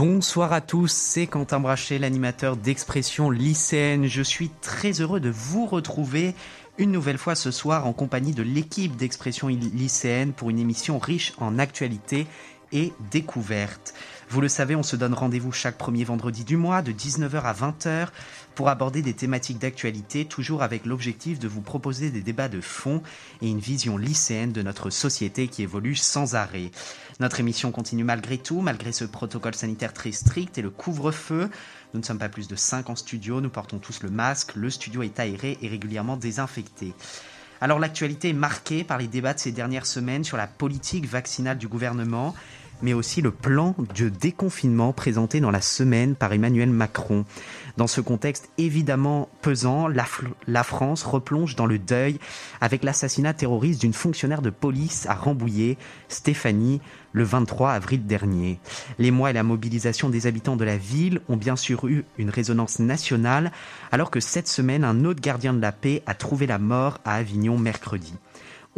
Bonsoir à tous, c'est Quentin Brachet, l'animateur d'expression lycéenne. Je suis très heureux de vous retrouver une nouvelle fois ce soir en compagnie de l'équipe d'expression lycéenne pour une émission riche en actualité et découvertes. Vous le savez, on se donne rendez-vous chaque premier vendredi du mois de 19h à 20h pour aborder des thématiques d'actualité, toujours avec l'objectif de vous proposer des débats de fond et une vision lycéenne de notre société qui évolue sans arrêt. Notre émission continue malgré tout, malgré ce protocole sanitaire très strict et le couvre-feu. Nous ne sommes pas plus de 5 en studio, nous portons tous le masque, le studio est aéré et régulièrement désinfecté. Alors l'actualité est marquée par les débats de ces dernières semaines sur la politique vaccinale du gouvernement mais aussi le plan de déconfinement présenté dans la semaine par Emmanuel Macron. Dans ce contexte évidemment pesant, la, France replonge dans le deuil avec l'assassinat terroriste d'une fonctionnaire de police à Rambouillet, Stéphanie, le 23 avril dernier. Les mois et la mobilisation des habitants de la ville ont bien sûr eu une résonance nationale, alors que cette semaine, un autre gardien de la paix a trouvé la mort à Avignon mercredi.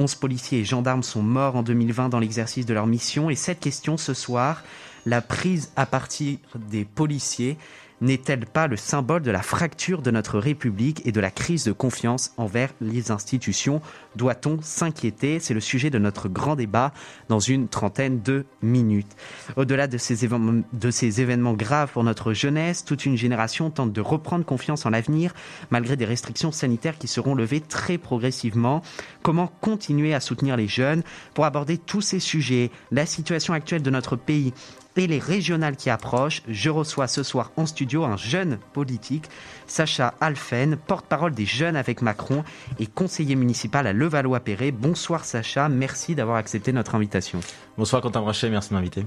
11 policiers et gendarmes sont morts en 2020 dans l'exercice de leur mission. Et cette question ce soir, la prise à partir des policiers n'est-elle pas le symbole de la fracture de notre République et de la crise de confiance envers les institutions? Doit-on s'inquiéter? C'est le sujet de notre grand débat dans une trentaine de minutes. Au-delà de ces, événements, graves pour notre jeunesse, toute une génération tente de reprendre confiance en l'avenir malgré des restrictions sanitaires qui seront levées très progressivement. Comment continuer à soutenir les jeunes? Pour aborder tous ces sujets, la situation actuelle de notre pays, et les régionales qui approchent, je reçois ce soir en studio un jeune politique, Sacha Alphen, porte-parole des jeunes avec Macron et conseiller municipal à Levallois-Perret. Bonsoir Sacha, merci d'avoir accepté notre invitation. Bonsoir Quentin Brachet, merci de m'inviter.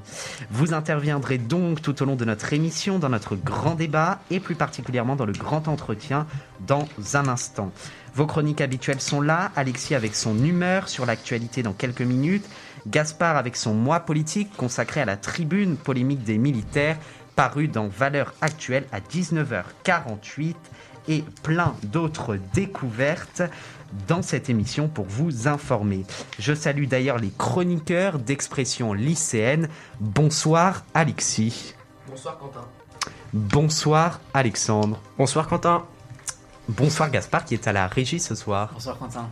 Vous interviendrez donc tout au long de notre émission dans notre grand débat et plus particulièrement dans le grand entretien dans un instant. Vos chroniques habituelles sont là, Alexis avec son humeur sur l'actualité dans quelques minutes, Gaspard avec son mois politique consacré à la tribune polémique des militaires paru dans Valeurs actuelles à 19h48 et plein d'autres découvertes dans cette émission pour vous informer. Je salue d'ailleurs les chroniqueurs d'expression lycéenne. Bonsoir Alexis. Bonsoir Quentin. Bonsoir Alexandre. Bonsoir Quentin. Bonsoir Gaspard qui est à la régie ce soir. Bonsoir Quentin.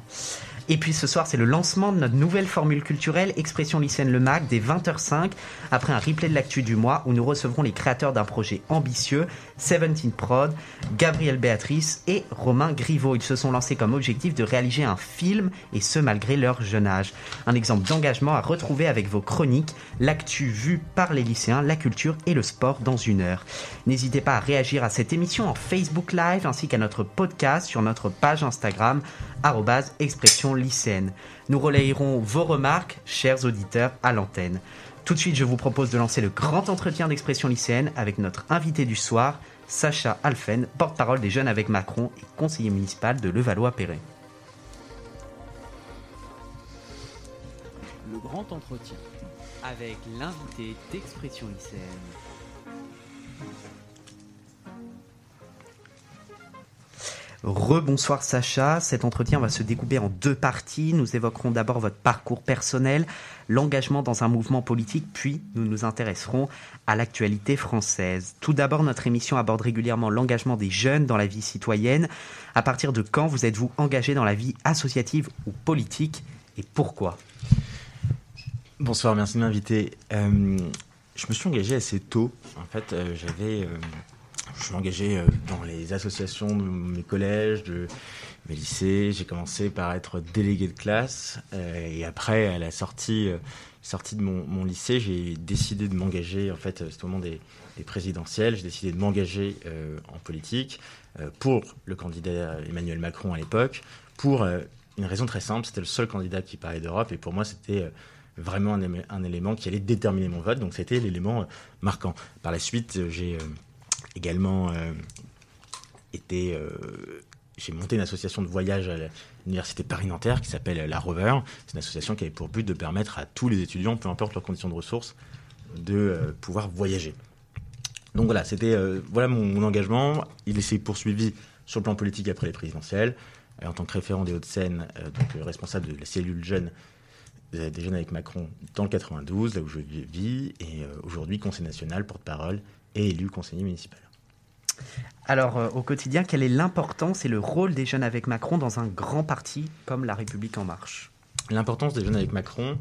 Et puis ce soir, c'est le lancement de notre nouvelle formule culturelle Expression lycéenne Le Mac dès 20h05 après un replay de l'actu du mois où nous recevrons les créateurs d'un projet ambitieux, 17 Prod, Gabriel Béatrice et Romain Griveau. Ils se sont lancés comme objectif de réaliser un film et ce malgré leur jeune âge. Un exemple d'engagement à retrouver avec vos chroniques, l'actu vue par les lycéens, la culture et le sport dans une heure. N'hésitez pas à réagir à cette émission en Facebook Live ainsi qu'à notre podcast sur notre page Instagram expression lycéenne. Nous relayerons vos remarques, chers auditeurs, à l'antenne. Tout de suite, je vous propose de lancer le grand entretien d'expression lycéenne avec notre invité du soir, Sacha Alphen, porte-parole des jeunes avec Macron et conseiller municipal de Levallois-Perret. Le grand entretien avec l'invité d'expression lycéenne. Rebonsoir Sacha, cet entretien va se découper en deux parties. Nous évoquerons d'abord votre parcours personnel, l'engagement dans un mouvement politique, puis nous nous intéresserons à l'actualité française. Tout d'abord, notre émission aborde régulièrement l'engagement des jeunes dans la vie citoyenne. À partir de quand vous êtes-vous engagé dans la vie associative ou politique et pourquoi? Bonsoir, merci de m'inviter. Euh, je me suis engagé assez tôt. En fait, euh, j'avais... Euh, je suis engagé euh, dans les associations de mes collèges, de mes lycées. J'ai commencé par être délégué de classe. Euh, et après, à la sortie, euh, sortie de mon, lycée, j'ai décidé de m'engager. En fait, c'était au moment des, des présidentielles. J'ai décidé de m'engager en politique pour le candidat Emmanuel Macron à l'époque, pour une raison très simple. C'était le seul candidat qui parlait d'Europe. Et pour moi, c'était vraiment un, élément qui allait déterminer mon vote. Donc, c'était l'élément marquant. Par la suite, j'ai également euh, été. Euh, j'ai monté une association de voyage à l'université Paris-Nanterre qui s'appelle la Rover. C'est une association qui avait pour but de permettre à tous les étudiants, peu importe leurs conditions de ressources, de euh, pouvoir voyager. Donc voilà, c'était voilà mon, engagement. Il s'est poursuivi sur le plan politique après les présidentielles, en tant que référent des Hauts-de-Seine, donc responsable de la cellule jeune des jeunes avec Macron dans le 92, là où je vis, et aujourd'hui conseil national, porte-parole et élu conseiller municipal. Alors, euh, au quotidien, quelle est l'importance et le rôle des jeunes avec Macron dans un grand parti comme La République En Marche? L'importance des jeunes avec Macron,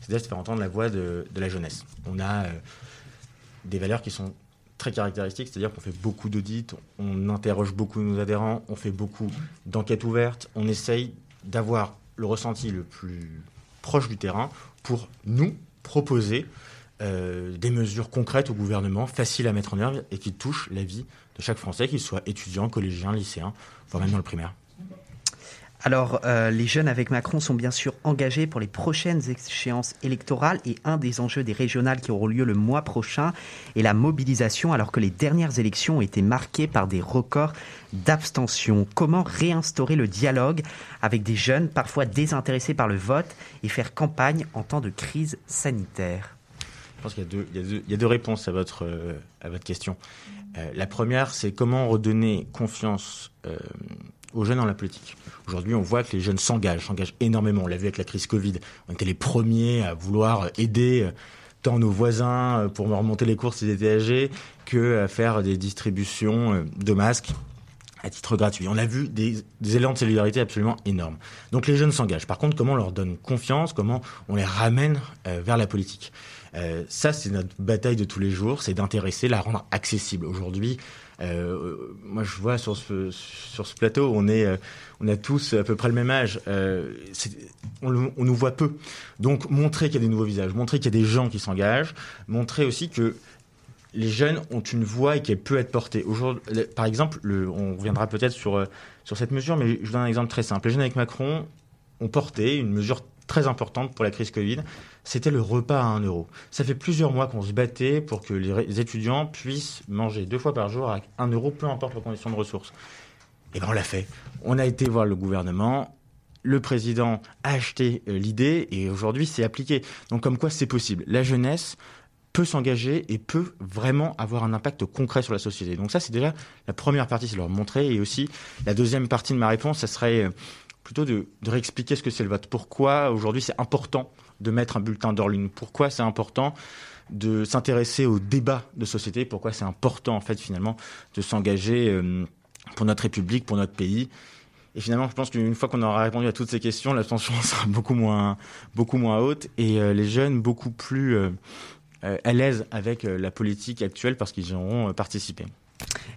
c'est de faire entendre la voix de, la jeunesse. On a euh, des valeurs qui sont très caractéristiques, c'est-à-dire qu'on fait beaucoup d'audits, on interroge beaucoup nos adhérents, on fait beaucoup d'enquêtes ouvertes, on essaye d'avoir le ressenti le plus proche du terrain pour nous proposer euh, des mesures concrètes au gouvernement, faciles à mettre en œuvre et qui touchent la vie de chaque Français, qu'il soit étudiant, collégien, lycéen, voire même dans le primaire. Alors, euh, les jeunes avec Macron sont bien sûr engagés pour les prochaines échéances électorales et un des enjeux des régionales qui auront lieu le mois prochain est la mobilisation alors que les dernières élections ont été marquées par des records d'abstention. Comment réinstaurer le dialogue avec des jeunes parfois désintéressés par le vote et faire campagne en temps de crise sanitaire? Je pense qu'il y, a deux réponses à votre, euh, question. Euh, la première, c'est comment redonner confiance euh, aux jeunes dans la politique. Aujourd'hui, on voit que les jeunes s'engagent, s'engagent énormément. On l'a vu avec la crise Covid. On était les premiers à vouloir aider tant nos voisins pour remonter les courses s'ils étaient que à faire des distributions de masques à titre gratuit. On a vu des, des, élans de solidarité absolument énormes. Donc les jeunes s'engagent. Par contre, comment on leur donne confiance? Comment on les ramène vers la politique? Euh, ça, c'est notre bataille de tous les jours, c'est d'intéresser, la rendre accessible. Aujourd'hui, euh, moi, je vois sur ce, plateau, on est, euh, on a tous à peu près le même âge. Euh, on, nous voit peu. Donc, montrer qu'il y a des nouveaux visages, montrer qu'il y a des gens qui s'engagent, montrer aussi que les jeunes ont une voix et qu'elle peut être portée. Aujourd'hui, par exemple, le, on reviendra peut-être sur, sur cette mesure, mais je donne un exemple très simple. Les jeunes avec Macron ont porté une mesure très importante pour la crise Covid, c'était le repas à 1 euro. Ça fait plusieurs mois qu'on se battait pour que les étudiants puissent manger deux fois par jour à 1 euro, peu importe leurs conditions de ressources. Et bien on l'a fait. On a été voir le gouvernement, le président a acheté euh, l'idée et aujourd'hui c'est appliqué. Donc comme quoi c'est possible. La jeunesse peut s'engager et peut vraiment avoir un impact concret sur la société. Donc ça c'est déjà la première partie, c'est leur montrer. Et aussi la deuxième partie de ma réponse, ça serait euh, plutôt de, réexpliquer ce que c'est le vote. Pourquoi aujourd'hui c'est important de mettre un bulletin d'or Pourquoi c'est important de s'intéresser au débat de société? Pourquoi c'est important en fait finalement de s'engager euh, pour notre République, pour notre pays? Et finalement, je pense qu'une fois qu'on aura répondu à toutes ces questions, l'abstention sera beaucoup moins, beaucoup moins haute et euh, les jeunes beaucoup plus euh, à l'aise avec la politique actuelle parce qu'ils y auront participé.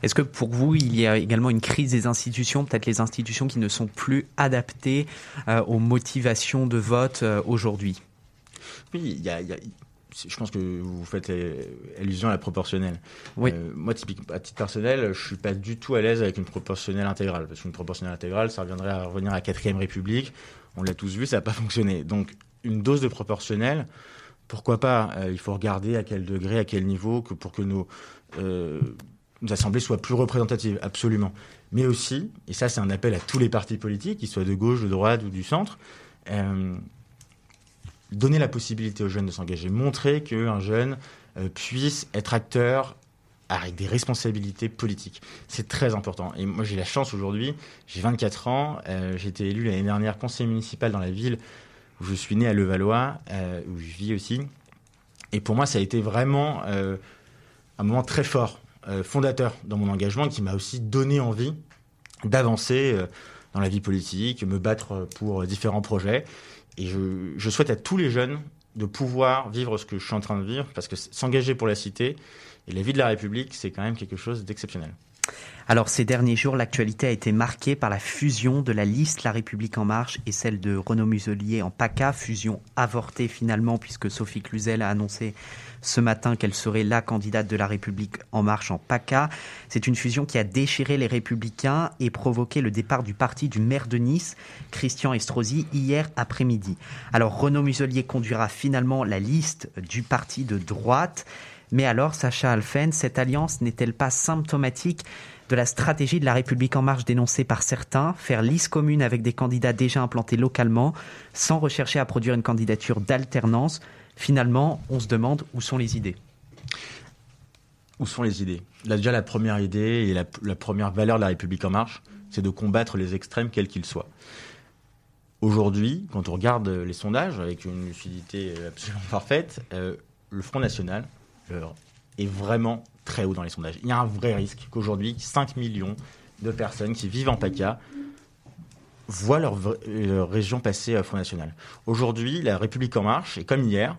Est-ce que pour vous, il y a également une crise des institutions, peut-être les institutions qui ne sont plus adaptées aux motivations de vote aujourd'hui? Oui, il y, a, je pense que vous faites euh, allusion à la proportionnelle. Oui. moi, typiquement, à titre personnel, je suis pas du tout à l'aise avec une proportionnelle intégrale, parce qu'une proportionnelle intégrale, ça reviendrait à revenir à la quatrième République. On l'a tous vu, ça n'a pas fonctionné. Donc, une dose de proportionnelle, pourquoi pas Il faut regarder à quel degré, à quel niveau, que pour que nos nos assemblées soient plus représentatives, absolument. Mais aussi, et ça c'est un appel à tous les partis politiques, qu'ils soient de gauche, de droite ou du centre, euh, donner la possibilité aux jeunes de s'engager, montrer qu'un jeune euh, puisse être acteur avec des responsabilités politiques. C'est très important. Et moi j'ai la chance aujourd'hui, j'ai 24 ans, euh, j'ai été élu l'année dernière conseiller municipal dans la ville où je suis né à Levallois, où je vis aussi. Et pour moi ça a été vraiment un moment très fort euh, fondateur dans mon engagement qui m'a aussi donné envie d'avancer euh, dans la vie politique, me battre pour différents projets. Et je, souhaite à tous les jeunes de pouvoir vivre ce que je suis en train de vivre, parce que s'engager pour la cité et la vie de la République, c'est quand même quelque chose d'exceptionnel. Alors ces derniers jours, l'actualité a été marquée par la fusion de la liste La République en marche et celle de Renaud Muselier en PACA, fusion avortée finalement puisque Sophie Cluzel a annoncé ce matin qu'elle serait la candidate de la République en marche en PACA. C'est une fusion qui a déchiré les républicains et provoqué le départ du parti du maire de Nice, Christian Estrosi, hier après-midi. Alors Renaud Muselier conduira finalement la liste du parti de droite. Mais alors, Sacha Alphen, cette alliance n'est-elle pas symptomatique de la stratégie de la République en marche dénoncée par certains, faire liste commune avec des candidats déjà implantés localement, sans rechercher à produire une candidature d'alternance? Finalement, on se demande où sont les idées. Où sont les idées? Là, déjà, la première idée et la, première valeur de la République en marche, c'est de combattre les extrêmes, quels qu'ils soient. Aujourd'hui, quand on regarde les sondages avec une lucidité absolument parfaite, euh, le Front National euh, est vraiment très haut dans les sondages. Il y a un vrai risque qu'aujourd'hui, 5 millions de personnes qui vivent en PACA voient leur, région passer au Front National. Aujourd'hui, la République en marche, et comme hier,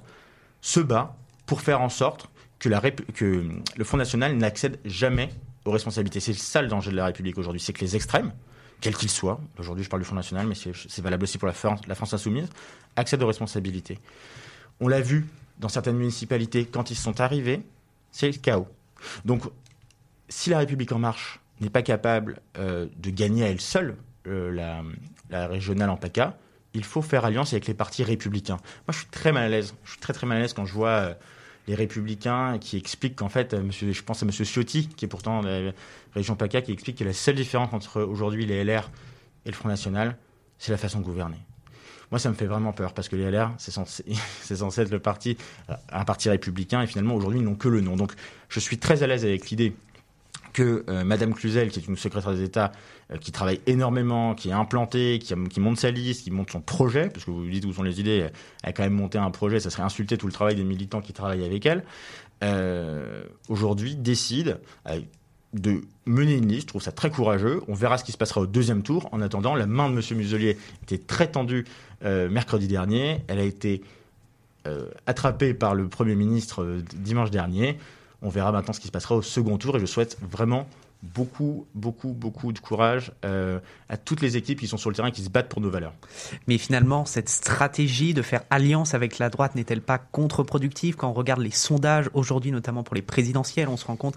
se bat pour faire en sorte que, le Front National n'accède jamais aux responsabilités. C'est ça le danger de la République aujourd'hui, c'est que les extrêmes, quels qu'ils soient, aujourd'hui je parle du Front National, mais c'est valable aussi pour la France, insoumise, accèdent aux responsabilités. On l'a vu dans certaines municipalités, quand ils sont arrivés, c'est le chaos. Donc, si la République en marche n'est pas capable euh, de gagner à elle seule euh, la, la, régionale en PACA, il faut faire alliance avec les partis républicains. Moi, je suis très mal à l'aise. Je suis très très mal à l'aise quand je vois euh, les républicains qui expliquent qu'en fait, monsieur, je pense à Monsieur Ciotti, qui est pourtant de la région PACA, qui explique que la seule différence entre aujourd'hui les LR et le Front National, c'est la façon de gouverner. Moi, ça me fait vraiment peur parce que les LR, c'est censé, censé, être parti, euh, un parti républicain et finalement aujourd'hui, ils n'ont que le nom. Donc, je suis très à l'aise avec l'idée que euh, Madame Cluzel, qui est une secrétaire d'État euh, qui travaille énormément, qui est implantée, qui, monte sa liste, qui monte son projet, parce que vous dites où sont les idées, elle a quand même monté un projet, ça serait insulter tout le travail des militants qui travaillent avec elle, euh, aujourd'hui décide de mener une liste. Je trouve ça très courageux. On verra ce qui se passera au deuxième tour. En attendant, la main de M. Muselier était très tendue mercredi dernier. Elle a été attrapée par le Premier ministre dimanche dernier. On verra maintenant ce qui se passera au second tour et je souhaite vraiment beaucoup, beaucoup, beaucoup de courage. Euh, à toutes les équipes qui sont sur le terrain qui se battent pour nos valeurs. Mais finalement, cette stratégie de faire alliance avec la droite n'est-elle pas contre-productive quand on regarde les sondages aujourd'hui, notamment pour les présidentielles On se rend compte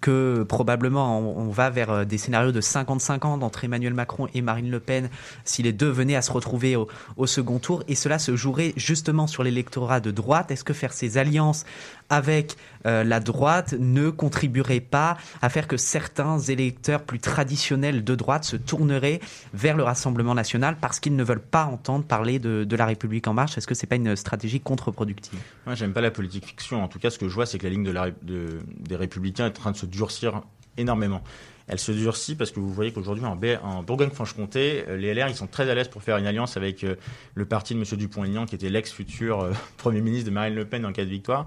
que probablement on, va vers euh, des scénarios de 50-50 entre Emmanuel Macron et Marine Le Pen si les deux venaient à se retrouver au, au second tour. Et cela se jouerait justement sur l'électorat de droite. Est-ce que faire ces alliances avec euh, la droite ne contribuerait pas à faire que certains électeurs plus traditionnels de droite se tourneraient vers le Rassemblement national parce qu'ils ne veulent pas entendre parler de, la République en marche Est-ce que c'est pas une stratégie contre-productive? Moi, j'aime pas la politique fiction. En tout cas, ce que je vois, c'est que la ligne des Républicains est en train de se durcir énormément. Elle se durcit parce que vous voyez qu'aujourd'hui, en, Bourgogne-Franche-Comté, euh, les LR, ils sont très à l'aise pour faire une alliance avec euh, le parti de M. Dupont-Aignan, qui était l'ex-futur Premier ministre de Marine Le Pen en cas de victoire.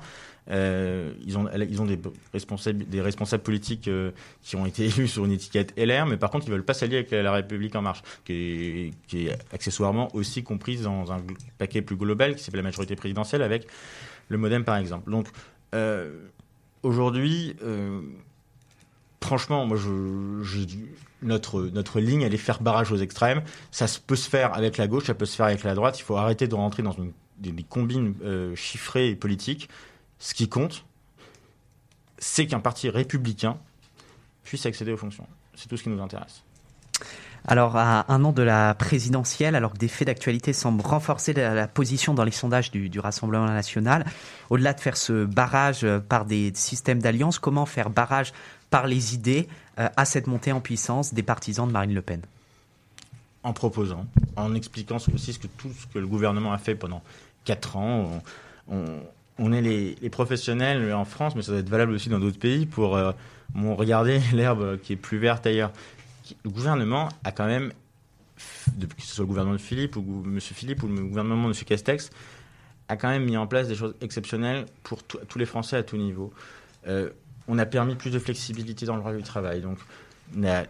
Euh, ils ont, des, responsables, politiques euh, qui ont été élus sur une étiquette LR, mais par contre, ils veulent pas s'allier avec la République en marche, qui est, accessoirement aussi comprise dans un paquet plus global qui s'appelle la majorité présidentielle avec le MoDem, par exemple. Donc, euh, aujourd'hui, franchement, notre, ligne, elle est faire barrage aux extrêmes. Ça peut se faire avec la gauche, ça peut se faire avec la droite. Il faut arrêter de rentrer dans des, combines chiffrées et politiques. Ce qui compte, c'est qu'un parti républicain puisse accéder aux fonctions. C'est tout ce qui nous intéresse. Alors, à un an de la présidentielle, alors que des faits d'actualité semblent renforcer la, position dans les sondages du, Rassemblement national, au-delà de faire ce barrage par des systèmes d'alliance, comment faire barrage par les idées euh, à cette montée en puissance des partisans de Marine Le Pen? En proposant, en expliquant aussi ce que tout ce que le gouvernement a fait pendant quatre ans. on, on est les, professionnels en France, mais ça doit être valable aussi dans d'autres pays, pour euh, regarder l'herbe qui est plus verte ailleurs. Le gouvernement a quand même, que ce soit le gouvernement de Philippe ou M. Philippe ou le gouvernement de M. Castex, a quand même mis en place des choses exceptionnelles pour tous les Français à tout niveau. Euh, on a permis plus de flexibilité dans le droit du travail. Donc, on a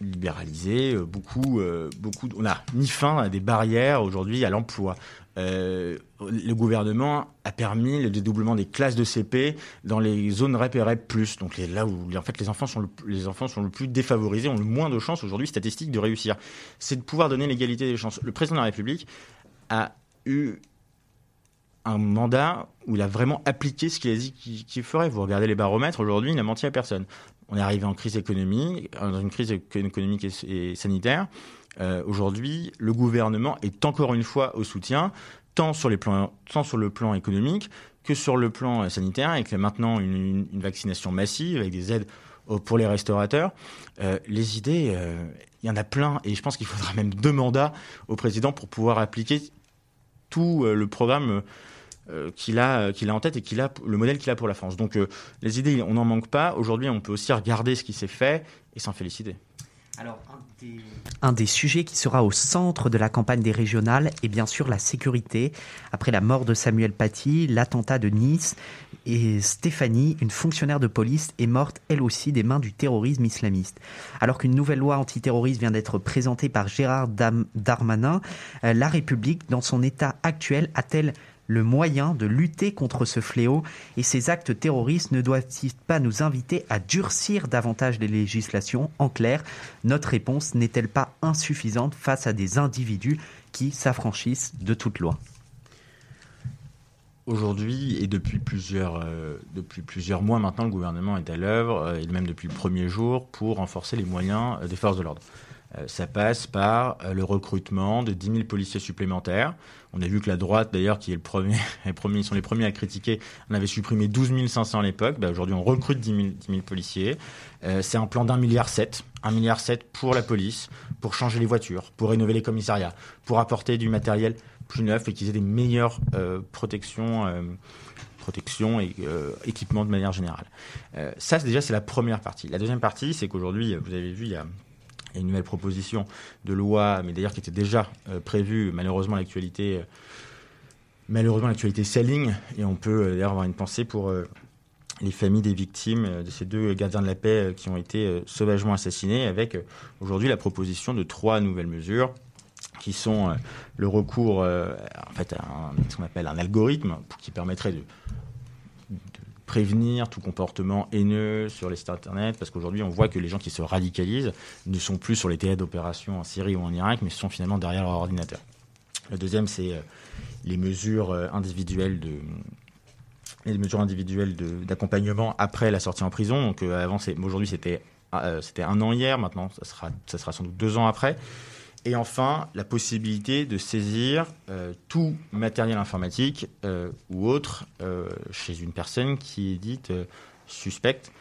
libéralisé euh, beaucoup, beaucoup. On a mis fin à des barrières aujourd'hui à l'emploi. Euh, le gouvernement a permis le dédoublement des classes de CP dans les zones REP et REP+, donc là où en fait les enfants sont le, les enfants sont le plus défavorisés, ont le moins de chances aujourd'hui statistiques de réussir. C'est de pouvoir donner l'égalité des chances. Le président de la République a eu un mandat où il a vraiment appliqué ce qu'il a dit qu'il ferait. Vous regardez les baromètres, aujourd'hui, il n'a menti à personne. On est arrivé en crise économique, dans une crise économique et sanitaire. Euh, aujourd'hui, le gouvernement est encore une fois au soutien tant sur, les plans, tant sur le plan économique que sur le plan sanitaire, avec maintenant une, vaccination massive, avec des aides pour les restaurateurs. les idées, il y en a plein, et je pense qu'il faudra même deux mandats au président pour pouvoir appliquer tout le programme euh, qu'il a, euh, qu'il a en tête et qu'il a le modèle qu'il a pour la France. Donc euh, les idées, on n'en manque pas. Aujourd'hui, on peut aussi regarder ce qui s'est fait et s'en féliciter. Un des... sujets qui sera au centre de la campagne des régionales est bien sûr la sécurité. Après la mort de Samuel Paty, l'attentat de Nice, et Stéphanie, une fonctionnaire de police, est morte elle aussi des mains du terrorisme islamiste. Alors qu'une nouvelle loi antiterroriste vient d'être présentée par Gérard Darmanin, la République, dans son état actuel, a-t-elle le moyen de lutter contre ce fléau et ces actes terroristes ne doivent-ils pas nous inviter à durcir davantage les législations? En clair, notre réponse n'est-elle pas insuffisante face à des individus qui s'affranchissent de toute loi? Aujourd'hui et depuis plusieurs, euh, mois maintenant, le gouvernement est à l'œuvre, euh, et même depuis le premier jour, pour renforcer les moyens euh, des forces de l'ordre. Ça passe par le recrutement de 10 000 policiers supplémentaires. On a vu que la droite, d'ailleurs, qui est le premier, les premiers, sont les premiers à critiquer, on avait supprimé 12 500 à l'époque. Bah, aujourd'hui, on recrute 10 000, policiers. Euh, c'est un plan d'un milliard sept, un milliard sept pour la police, pour changer les voitures, pour rénover les commissariats, pour apporter du matériel plus neuf et qu'ils aient des meilleures protections. protection et équipement de manière générale. ça, déjà, c'est la première partie. La deuxième partie, c'est qu'aujourd'hui, vous avez vu, il y a une nouvelle proposition de loi, mais d'ailleurs qui était déjà euh, prévue. Malheureusement, l'actualité, euh, malheureusement, l'actualité s'aligne et on peut euh, d'ailleurs avoir une pensée pour les familles des victimes de ces deux gardiens de la paix qui ont été sauvagement assassinés, avec aujourd'hui la proposition de trois nouvelles mesures qui sont le recours en fait à ce qu'on appelle un algorithme qui permettrait de prévenir tout comportement haineux sur les sites internet, parce qu'aujourd'hui on voit que les gens qui se radicalisent ne sont plus sur les théâtres d'opération en Syrie ou en Irak, mais sont finalement derrière leur ordinateur. Le deuxième, c'est euh, les mesures euh, individuelles de les mesures individuelles d'accompagnement après la sortie en prison. Donc euh, avant, aujourd'hui c'était c'était un an hier, maintenant ça sera ça sera sans doute deux ans après. Et enfin, la possibilité de saisir euh, tout matériel informatique euh, ou autre euh, chez une personne qui est dite suspecte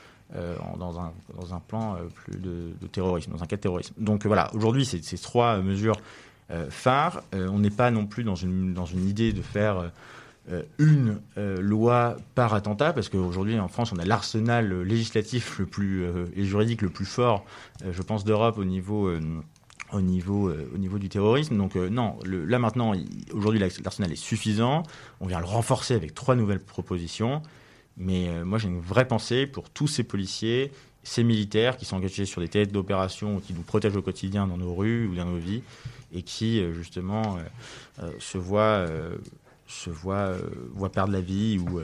dans, un, dans un plan plus de, terrorisme, dans un cas de terrorisme. Donc voilà, aujourd'hui, c'est ces trois mesures phares. on n'est pas non plus dans une, dans une idée de faire une loi par attentat, parce qu'aujourd'hui en France, on a l'arsenal législatif le plus et juridique le plus fort, je pense, d'Europe au niveau au niveau, euh, au niveau du terrorisme. Donc euh, non, là maintenant, aujourd'hui l'arsenal est suffisant. On vient le renforcer avec trois nouvelles propositions. Mais euh, moi j'ai une vraie pensée pour tous ces policiers, ces militaires qui sont engagés sur des têtes d'opération, qui nous protègent au quotidien dans nos rues ou dans nos vies, et qui justement se voient, se voient, voient perdre la vie ou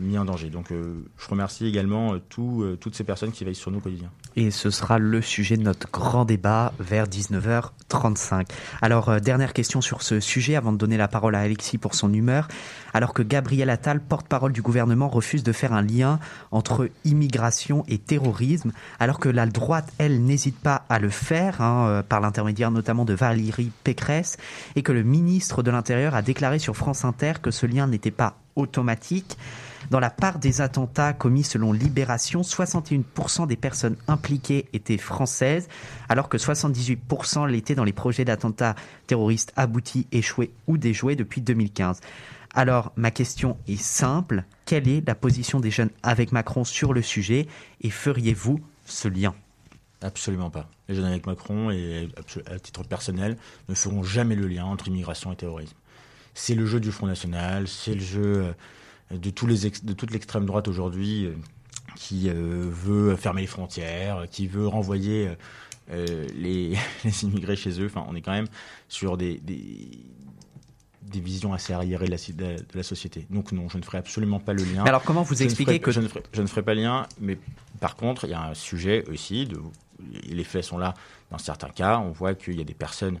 mis en danger. Donc euh, je remercie également euh, toutes ces personnes qui veillent sur nous au quotidien. Et ce sera le sujet de notre grand débat vers 19h35. Alors dernière question sur ce sujet avant de donner la parole à Alexis pour son humeur. Alors que Gabriel Attal, porte-parole du gouvernement, refuse de faire un lien entre immigration et terrorisme, alors que la droite, elle, n'hésite pas à le faire, hein, par l'intermédiaire notamment de Valérie Pécresse, et que le ministre de l'Intérieur a déclaré sur France Inter que ce lien n'était pas automatique. Dans la part des attentats commis selon Libération, 61% des personnes impliquées étaient françaises, alors que 78% l'étaient dans les projets d'attentats terroristes aboutis, échoués ou déjoués depuis 2015. Alors, ma question est simple. Quelle est la position des jeunes avec Macron sur le sujet et feriez-vous ce lien? Absolument pas. Les jeunes avec Macron, et à titre personnel, ne feront jamais le lien entre immigration et terrorisme. C'est le jeu du Front National, c'est le jeu euh, de, tous les de toute l'extrême droite aujourd'hui euh, qui euh, veut fermer les frontières, qui veut renvoyer les, les, immigrés chez eux. Enfin, on est quand même sur des, des, des visions assez arriérées de la, de la, société. Donc non, je ne ferai absolument pas le lien. Mais alors comment vous expliquez que... Je ne, ferai, je ne ferai pas le lien, mais par contre, il y a un sujet aussi, de, les faits sont là dans certains cas, on voit qu'il y a des personnes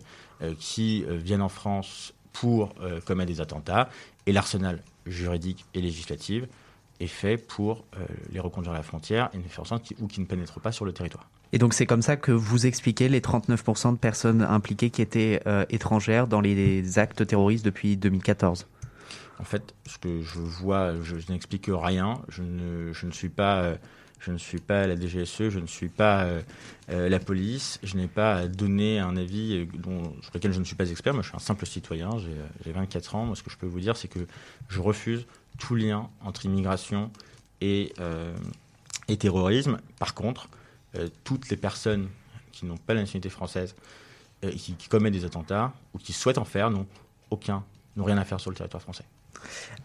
qui viennent en France pour commettre des attentats, et l'arsenal juridique et législative est fait pour les reconduire à la frontière et faire en sorte qu'ils, ou qu'ils ne pénètrent pas sur le territoire. Et donc c'est comme ça que vous expliquez les 39% de personnes impliquées qui étaient étrangères dans les actes terroristes depuis 2014 en fait, ce que je vois, je, n'explique rien. Je ne, je ne, suis pas, euh, je ne suis pas la DGSE, je ne suis pas euh, euh, la police. Je n'ai pas donné un avis dont, sur lequel je ne suis pas expert. Moi, je suis un simple citoyen. J'ai 24 ans. Moi, ce que je peux vous dire, c'est que je refuse tout lien entre immigration et, et terrorisme. Par contre, toutes les personnes qui n'ont pas la nationalité française, qui, qui commettent des attentats ou qui souhaitent en faire, n'ont aucun, n'ont rien à faire sur le territoire français.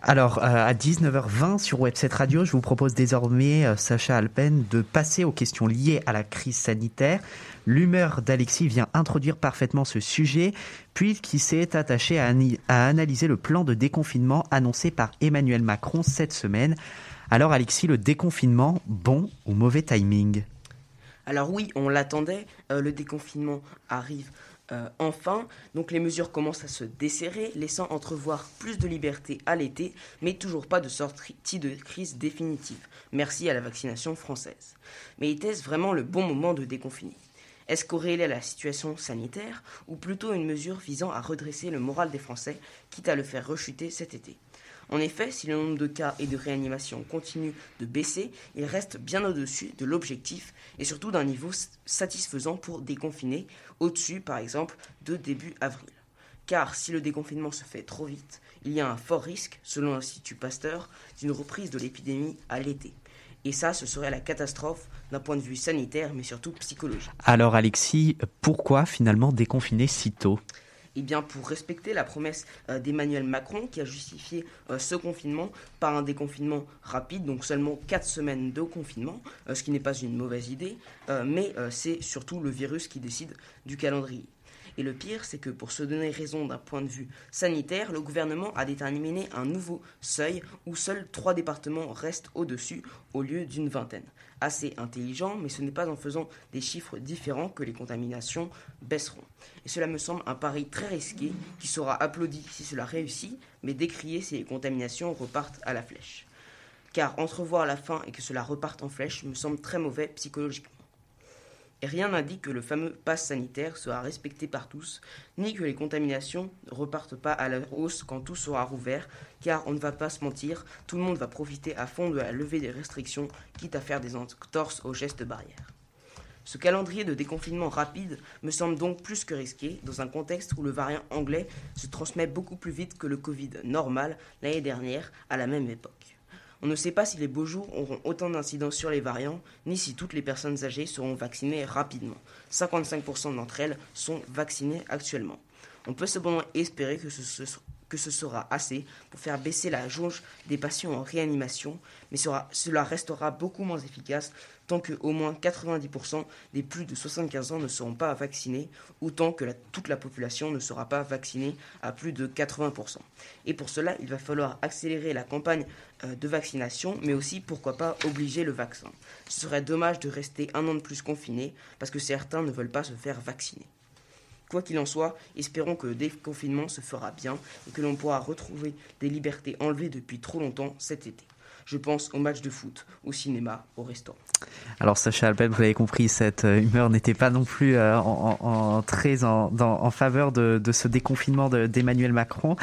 Alors, euh, à 19h20 sur Webset Radio, je vous propose désormais, euh, Sacha Alpen, de passer aux questions liées à la crise sanitaire. L'humeur d'Alexis vient introduire parfaitement ce sujet, puisqu'il s'est attaché à, analyser le plan de déconfinement annoncé par Emmanuel Macron cette semaine. Alors, Alexis, le déconfinement, bon ou mauvais timing? Alors oui, on l'attendait, euh, le déconfinement arrive euh, enfin, donc les mesures commencent à se desserrer, laissant entrevoir plus de liberté à l'été, mais toujours pas de sortie de crise définitive. Merci à la vaccination française. Mais était-ce vraiment le bon moment de déconfiner? Est-ce corrélé à la situation sanitaire, ou plutôt une mesure visant à redresser le moral des Français, quitte à le faire rechuter cet été? En effet, si le nombre de cas et de réanimations continue de baisser, il reste bien au-dessus de l'objectif et surtout d'un niveau satisfaisant pour déconfiner, au-dessus par exemple de début avril. Car si le déconfinement se fait trop vite, il y a un fort risque, selon l'Institut Pasteur, d'une reprise de l'épidémie à l'été. Et ça, ce serait la catastrophe d'un point de vue sanitaire, mais surtout psychologique. Alors Alexis, pourquoi finalement déconfiner si tôt? Eh bien, pour respecter la promesse euh, d'Emmanuel Macron qui a justifié euh, ce confinement par un déconfinement rapide, donc seulement 4 semaines de confinement, euh, ce qui n'est pas une mauvaise idée, mais c'est surtout le virus qui décide du calendrier. Et le pire, c'est que pour se donner raison d'un point de vue sanitaire, le gouvernement a déterminé un nouveau seuil où seuls trois départements restent au-dessus au lieu d'une vingtaine assez intelligent, mais ce n'est pas en faisant des chiffres différents que les contaminations baisseront. Et cela me semble un pari très risqué qui sera applaudi si cela réussit, mais décrié si les contaminations repartent à la flèche. Car entrevoir la fin et que cela reparte en flèche me semble très mauvais psychologiquement. Rien n'indique que le fameux pass sanitaire sera respecté par tous, ni que les contaminations ne repartent pas à la hausse quand tout sera rouvert, car on ne va pas se mentir, tout le monde va profiter à fond de la levée des restrictions, quitte à faire des entorses aux gestes barrières. Ce calendrier de déconfinement rapide me semble donc plus que risqué dans un contexte où le variant anglais se transmet beaucoup plus vite que le Covid normal l'année dernière à la même époque. On ne sait pas si les beaux jours auront autant d'incidence sur les variants, ni si toutes les personnes âgées seront vaccinées rapidement. 55% d'entre elles sont vaccinées actuellement. On peut cependant espérer que ce, que ce sera assez pour faire baisser la jauge des patients en réanimation, mais cela restera beaucoup moins efficace tant que au moins 90% des plus de 75 ans ne seront pas vaccinés, ou tant que toute la population ne sera pas vaccinée à plus de 80%. Et pour cela, il va falloir accélérer la campagne euh, de vaccination, mais aussi, pourquoi pas, obliger le vaccin. Ce serait dommage de rester un an de plus confiné, parce que certains ne veulent pas se faire vacciner. Quoi qu'il en soit, espérons que le déconfinement se fera bien et que l'on pourra retrouver des libertés enlevées depuis trop longtemps cet été. Je pense aux matchs de foot, au cinéma, au restaurant. Alors Sacha Alpen, vous l'avez compris, cette euh, humeur n'était pas non plus euh, en, très en, faveur de, ce déconfinement d'Emmanuel Macron.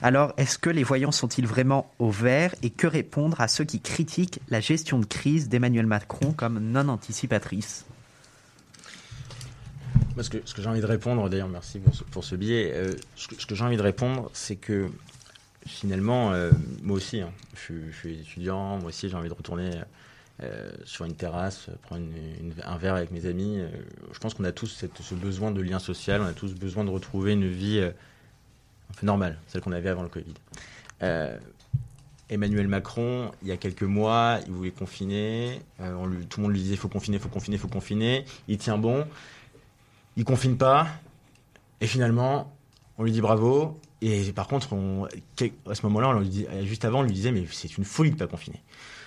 Alors, est-ce que les voyants sont-ils vraiment au vert? Et que répondre à ceux qui critiquent la gestion de crise d'Emmanuel Macron comme non anticipatrice? Ce que, j'ai envie de répondre, d'ailleurs, merci pour ce, billet. Euh, ce que j'ai envie de répondre, c'est que finalement, euh, moi aussi, hein, je, suis étudiant, moi aussi j'ai envie de retourner euh, sur une terrasse, prendre un verre avec mes amis. Euh, je pense qu'on a tous ce besoin de lien social, on a tous besoin de retrouver une vie normale, celle qu'on avait avant le Covid. Emmanuel Macron, il y a quelques mois, il voulait confiner, on tout le monde lui disait faut confiner, faut confiner, faut confiner. Il tient bon, il confine pas, et finalement, on lui dit bravo, et par contre, à ce moment-là, lui juste avant, on lui disait, mais c'est une folie de pas confiner.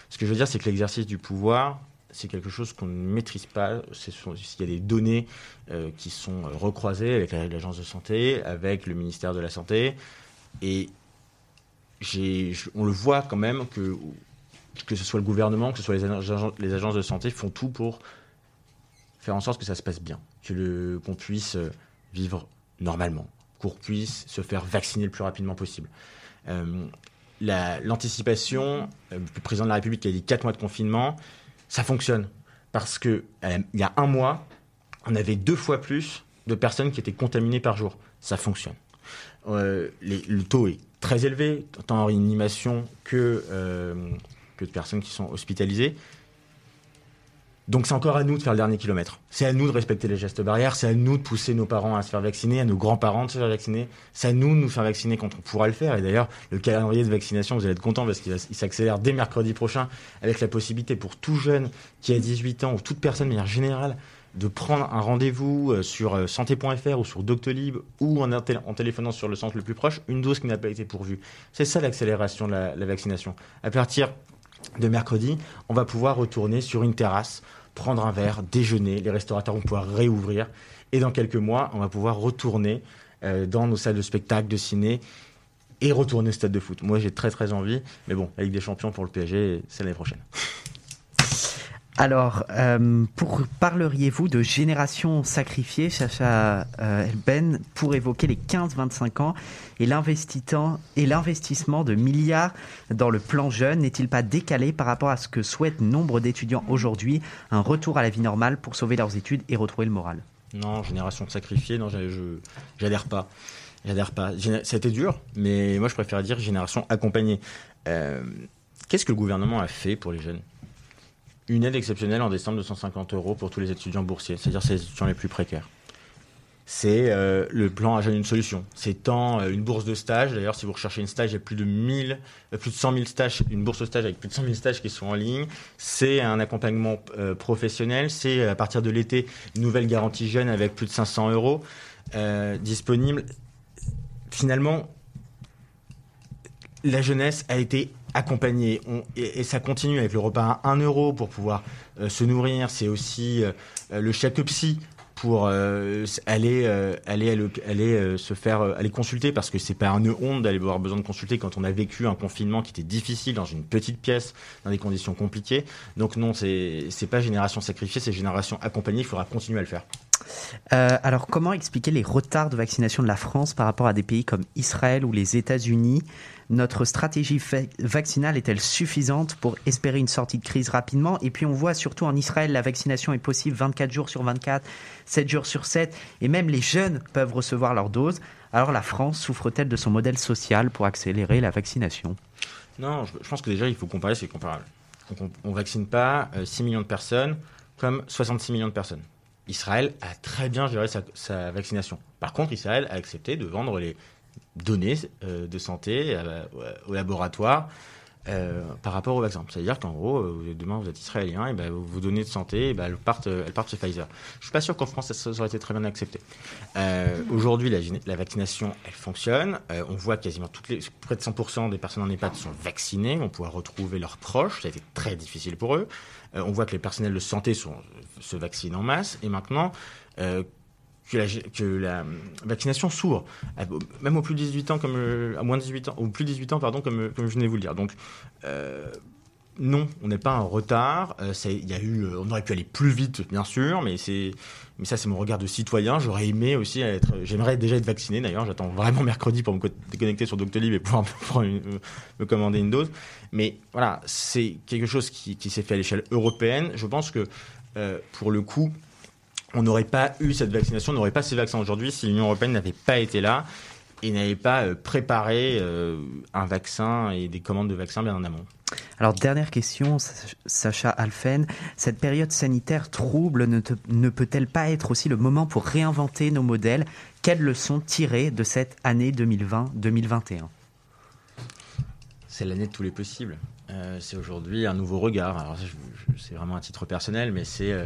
Ce que je veux dire, c'est que l'exercice du pouvoir, c'est quelque chose qu'on ne maîtrise pas. Il y a des données euh, qui sont recroisées avec l'agence de santé, avec le ministère de la Santé. Et on le voit quand même que que ce soit le gouvernement, que ce soit les, agen- les agences de santé, font tout pour faire en sorte que ça se passe bien, qu'on puisse euh, vivre normalement, qu'on puisse se faire vacciner le plus rapidement possible. Euh, la- L'anticipation, euh, le président de la République a dit 4 mois de confinement, ça fonctionne. Parce que euh, il y a un mois, on avait deux fois plus de personnes qui étaient contaminées par jour. Ça fonctionne. Euh, le taux est très élevé, tant en réanimation que, euh, que de personnes qui sont hospitalisées. Donc c'est encore à nous de faire le dernier kilomètre. C'est à nous de respecter les gestes barrières, c'est à nous de pousser nos parents à se faire vacciner, à nos grands-parents de se faire vacciner, c'est à nous de nous faire vacciner quand on pourra le faire. Et d'ailleurs, le calendrier de vaccination, vous allez être content parce qu'il s'accélère dès mercredi prochain avec la possibilité pour tout jeune qui a 18 ans ou toute personne de manière générale de prendre un rendez-vous euh, sur euh, santé.fr ou sur Doctolib ou en, téléphonant sur le centre le plus proche, une dose qui n'a pas été pourvue. C'est ça l'accélération de la vaccination. À partir de mercredi, on va pouvoir retourner sur une terrasse, prendre un verre, déjeuner, les restaurateurs vont pouvoir réouvrir et dans quelques mois, on va pouvoir retourner euh, dans nos salles de spectacle, de ciné et retourner au stade de foot. Moi, j'ai très très envie, mais bon, la Ligue des Champions pour le PSG, c'est l'année prochaine. Alors, euh, parleriez-vous de génération sacrifiée, Chacha euh, Elben, pour évoquer les 15-25 ans et l'investissement de milliards dans le plan jeune? N'est-il pas décalé par rapport à ce que souhaitent nombre d'étudiants aujourd'hui, un retour à la vie normale pour sauver leurs études et retrouver le moral Non, génération sacrifiée, non, j'adhère pas. J'adhère pas. Été dur, mais moi je préfère dire génération accompagnée. Euh, Qu'est-ce que le gouvernement a fait pour les jeunes? Une aide exceptionnelle en décembre de 150 euros pour tous les étudiants boursiers, c'est-à-dire c'est les étudiants les plus précaires. C'est euh, le plan à jeunes une solution. C'est tant euh, une bourse de stage. D'ailleurs, si vous recherchez une stage, il y a plus de 1000, euh, plus de 100 000 stages, une bourse de stage avec plus de 100 000 stages qui sont en ligne. C'est un accompagnement professionnel. C'est à partir de l'été une nouvelle garantie jeune avec plus de 500 euros disponible. Finalement, la jeunesse a été accompagnée On- et, ça continue avec le repas à 1 euro pour pouvoir euh, se nourrir. C'est aussi euh, euh, le psy pour euh, aller aller aller, aller, se faire aller consulter parce que c'est pas une honte d'aller avoir besoin de consulter quand on a vécu un confinement qui était difficile dans une petite pièce dans des conditions compliquées. Donc non, c'est c'est pas génération sacrifiée, c'est génération accompagnée. Il faudra continuer à le faire. Alors, comment expliquer les retards de vaccination de la France par rapport à des pays comme Israël ou les États-Unis? Notre stratégie vaccinale est-elle suffisante pour espérer une sortie de crise rapidement? Et puis, on voit surtout en Israël, la vaccination est possible 24 jours sur 24, 7 jours sur 7, et même les jeunes peuvent recevoir leur dose. Alors, la France souffre-t-elle de son modèle social pour accélérer la vaccination? Non, je, pense que déjà, il faut comparer, c'est comparable. On ne vaccine pas euh, 6 millions de personnes comme 66 millions de personnes. Israël a très bien géré sa, sa vaccination. Par contre, Israël a accepté de vendre les données euh, de santé euh, au laboratoire euh, par rapport au vaccin. C'est-à-dire qu'en gros, demain vous êtes israélien, et ben, vos données de santé, eh ben, elles, partent, elles chez Pfizer. Je suis pas sûr qu'en France ça, aurait été très bien accepté. Aujourd'hui, la, vaccination, elle fonctionne. On voit quasiment toutes les, près de 100% des personnes en EHPAD sont vaccinées, vont pouvoir retrouver leurs proches. Ça a été très difficile pour eux. On voit que les personnels de santé se vaccinent en masse. Et maintenant, que la, la vaccination s'ouvre, à- même au plus de 18 ans, comme euh, à moins de 18 ans, au plus de 18 ans, pardon, comme, euh, je venais vous le dire. Donc, euh, non, on n'est pas en retard. Euh, y a eu, euh, on aurait pu aller plus vite, bien sûr, mais c'est, mais ça, c'est mon regard de citoyen. J'aurais aimé aussi être, j'aimerais déjà être vacciné. D'ailleurs, j'attends vraiment mercredi pour me co- déconnecter sur Doctolib et pouvoir me, commander une dose. Mais voilà, c'est quelque chose qui, s'est fait à l'échelle européenne. Je pense que euh, pour le coup, on n'aurait pas eu cette vaccination, on n'aurait pas ces vaccins aujourd'hui si l'Union européenne n'avait pas été là et n'avait pas euh, préparé euh, un vaccin et des commandes de vaccins bien en amont. Alors, dernière question, Sa- Sacha Alphen. Cette période sanitaire trouble ne, te- ne peut-elle pas être aussi le moment pour réinventer nos modèles? Quelles leçons tirer de cette année 2020-2021 C'est l'année de tous les possibles. Euh, c'est aujourd'hui un nouveau regard. Alors, c'est vraiment un titre personnel, mais c'est euh,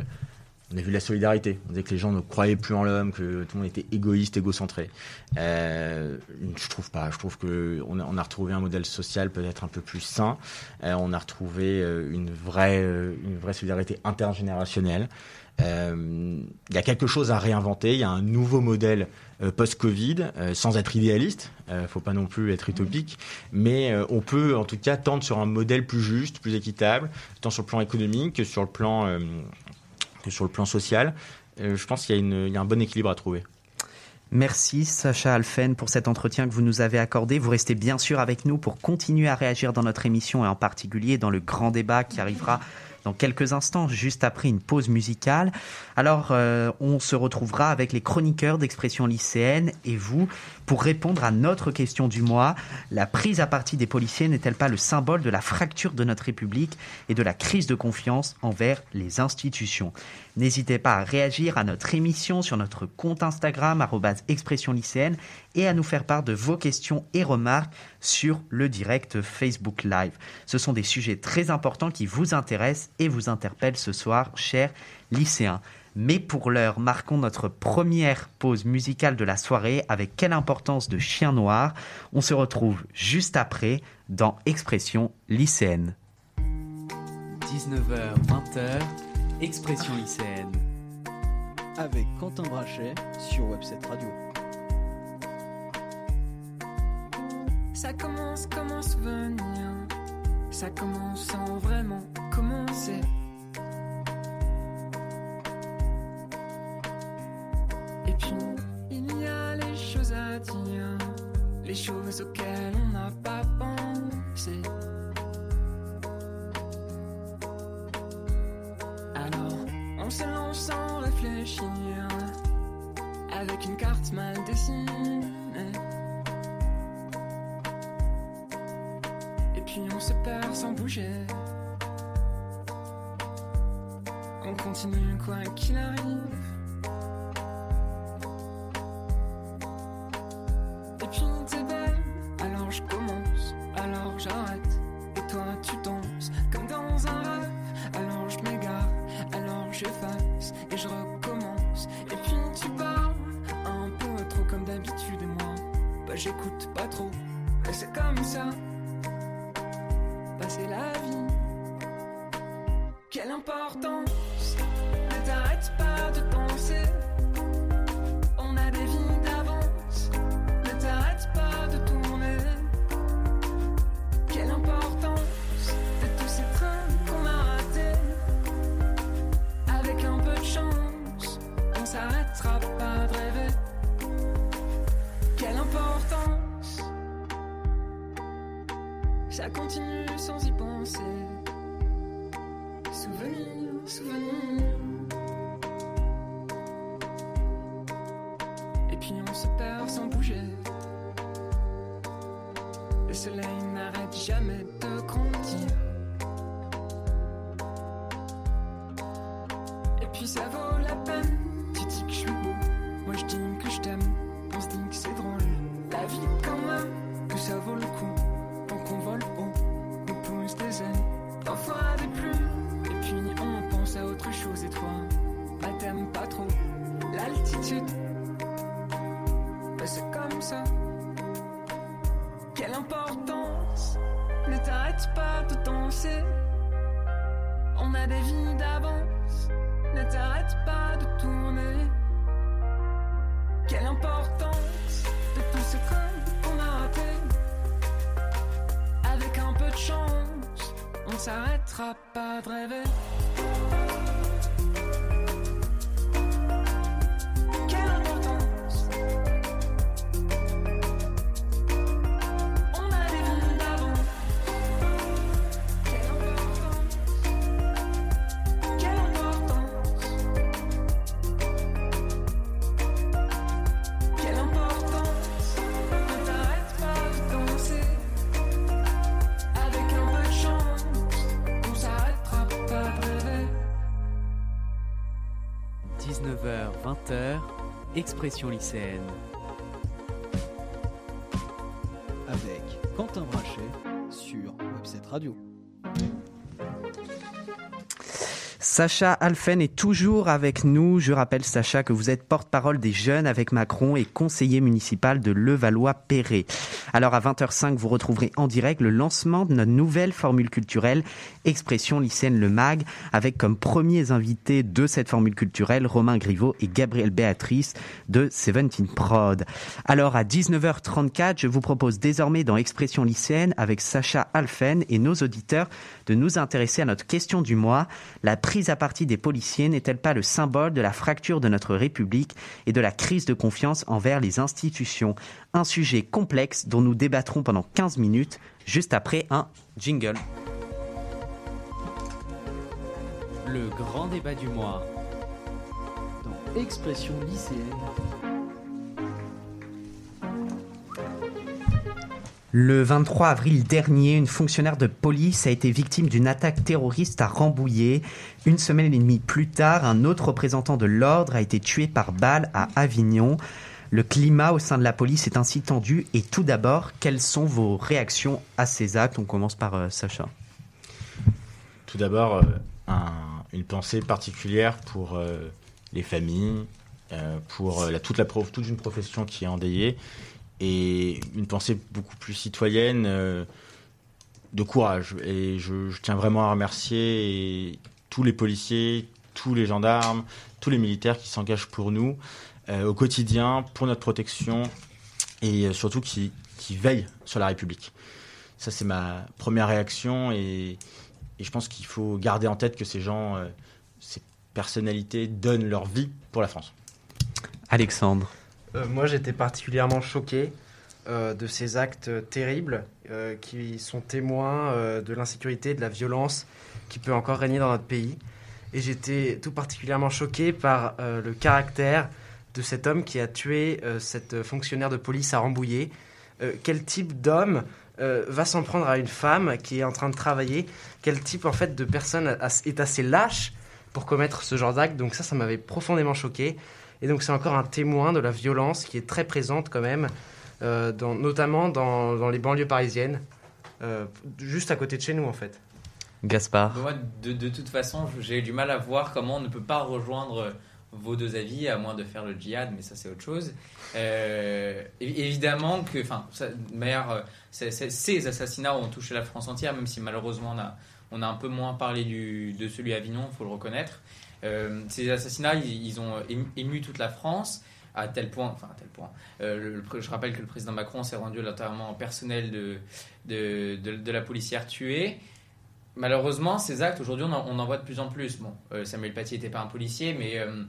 on a vu la solidarité. On disait que les gens ne croyaient plus en l'homme, que tout le monde était égoïste, égocentré. Euh, je trouve pas. Je trouve que on a, retrouvé un modèle social peut-être un peu plus sain. Euh, on a retrouvé euh, une vraie, euh, une vraie solidarité intergénérationnelle. Il y a quelque chose à réinventer. Il y a un nouveau modèle post-Covid, sans être idéaliste. Euh, faut pas non plus être utopique, mais on peut en tout cas tendre sur un modèle plus juste, plus équitable, tant sur le plan économique que sur le plan sur le plan social. Euh, je pense qu'il y a un bon équilibre à trouver. Merci Sacha Alphen pour cet entretien que vous nous avez accordé. Vous restez bien sûr avec nous pour continuer à réagir dans notre émission et en particulier dans le grand débat qui arrivera dans quelques instants, juste après une pause musicale. Alors, euh, on se retrouvera avec les chroniqueurs d'expression lycéenne et vous pour répondre à notre question du mois. La prise à partie des policiers n'est-elle pas le symbole de la fracture de notre République et de la crise de confiance envers les institutions? N'hésitez pas à réagir à notre émission sur notre compte Instagram, expression lycéenne, et à nous faire part de vos questions et remarques sur le direct Facebook Live. Ce sont des sujets très importants qui vous intéressent et vous interpellent ce soir, chers lycéens. Mais pour l'heure, marquons notre première pause musicale de la soirée avec quelle importance de chien noir. On se retrouve juste après dans Expression lycéenne. 19h, 20h, Expression lycéenne. Avec Quentin Brachet sur Webset Radio. Ça commence comme un souvenir. Ça commence sans vraiment commencer. Et puis, il y a les choses à dire. Les choses auxquelles on n'a pas pensé. Alors, on se lance sans réfléchir. Avec une carte mal dessinée. Et puis on se perd sans bouger. On continue quoi qu'il arrive. Sans bouger. Le soleil n'arrête jamais de grandir. Et puis ça vaut s'arrêtera pas de rêver. Expression lycéenne. Avec Quentin Brachet sur Webset Radio. Sacha Alphen est toujours avec nous. Je rappelle, Sacha, que vous êtes porte-parole des jeunes avec Macron et conseiller municipal de Levallois-Perret. Alors, à 20h05, vous retrouverez en direct le lancement de notre nouvelle formule culturelle, Expression lycéenne Le Mag, avec comme premiers invités de cette formule culturelle Romain Griveau et Gabriel Béatrice de Seventeen Prod. Alors, à 19h34, je vous propose désormais dans Expression lycéenne avec Sacha Alphen et nos auditeurs de nous intéresser à notre question du mois. La prise à partie des policiers n'est-elle pas le symbole de la fracture de notre République et de la crise de confiance envers les institutions? Un sujet complexe dont nous débattrons pendant 15 minutes, juste après un jingle. Le grand débat du mois. Dans Expression lycéenne. Le 23 avril dernier, une fonctionnaire de police a été victime d'une attaque terroriste à Rambouillet. Une semaine et demie plus tard, un autre représentant de l'ordre a été tué par balle à Avignon. Le climat au sein de la police est ainsi tendu. Et tout d'abord, quelles sont vos réactions à ces actes? On commence par euh, Sacha. Tout d'abord, euh, un- une pensée particulière pour euh, les familles, pour toute, la toute une profession qui est endeuillée, et une pensée beaucoup plus citoyenne de courage. Et je, tiens vraiment à remercier tous les policiers, tous les gendarmes, tous les militaires qui s'engagent pour nous au quotidien, pour notre protection, et euh, surtout qui, qui veillent sur la République. Ça, c'est ma première réaction, et, et je pense qu'il faut garder en tête que ces gens, euh, ces personnalités donnent leur vie pour la France. Alexandre. Euh, moi, j'étais particulièrement choqué euh, de ces actes euh, terribles euh, qui sont témoins euh, de l'insécurité, de la violence qui peut encore régner dans notre pays. Et j'étais tout particulièrement choqué par euh, le caractère de cet homme qui a tué euh, cette fonctionnaire de police à Rambouillet. Euh, quel type d'homme euh, va s'en prendre à une femme qui est en train de travailler? Quel type en fait de personne a- est assez lâche pour commettre ce genre d'acte? Donc ça, ça m'avait profondément choqué. Et donc c'est encore un témoin de la violence qui est très présente quand même, euh, dans- notamment dans, dans les banlieues parisiennes, euh, juste à côté de chez nous en fait. Gaspard. Moi, de, de toute façon, j'ai du mal à voir comment on ne peut pas rejoindre vos deux avis, à moins de faire le djihad, mais ça c'est autre chose. Euh, évidemment que, enfin, euh, c'est- ces assassinats ont touché la France entière, même si malheureusement on a, on a un peu moins parlé du, de celui à Avignon, faut le reconnaître. Euh, ces assassinats, ils, ont ému, ému toute la France à tel point, enfin à tel point. Euh, je rappelle que le président Macron s'est rendu l'enterrement personnel de, de, de, de la policière tuée. Malheureusement, ces actes, aujourd'hui, on, en- voit de plus en plus. Bon, euh, Samuel Paty n'était pas un policier, mais euh,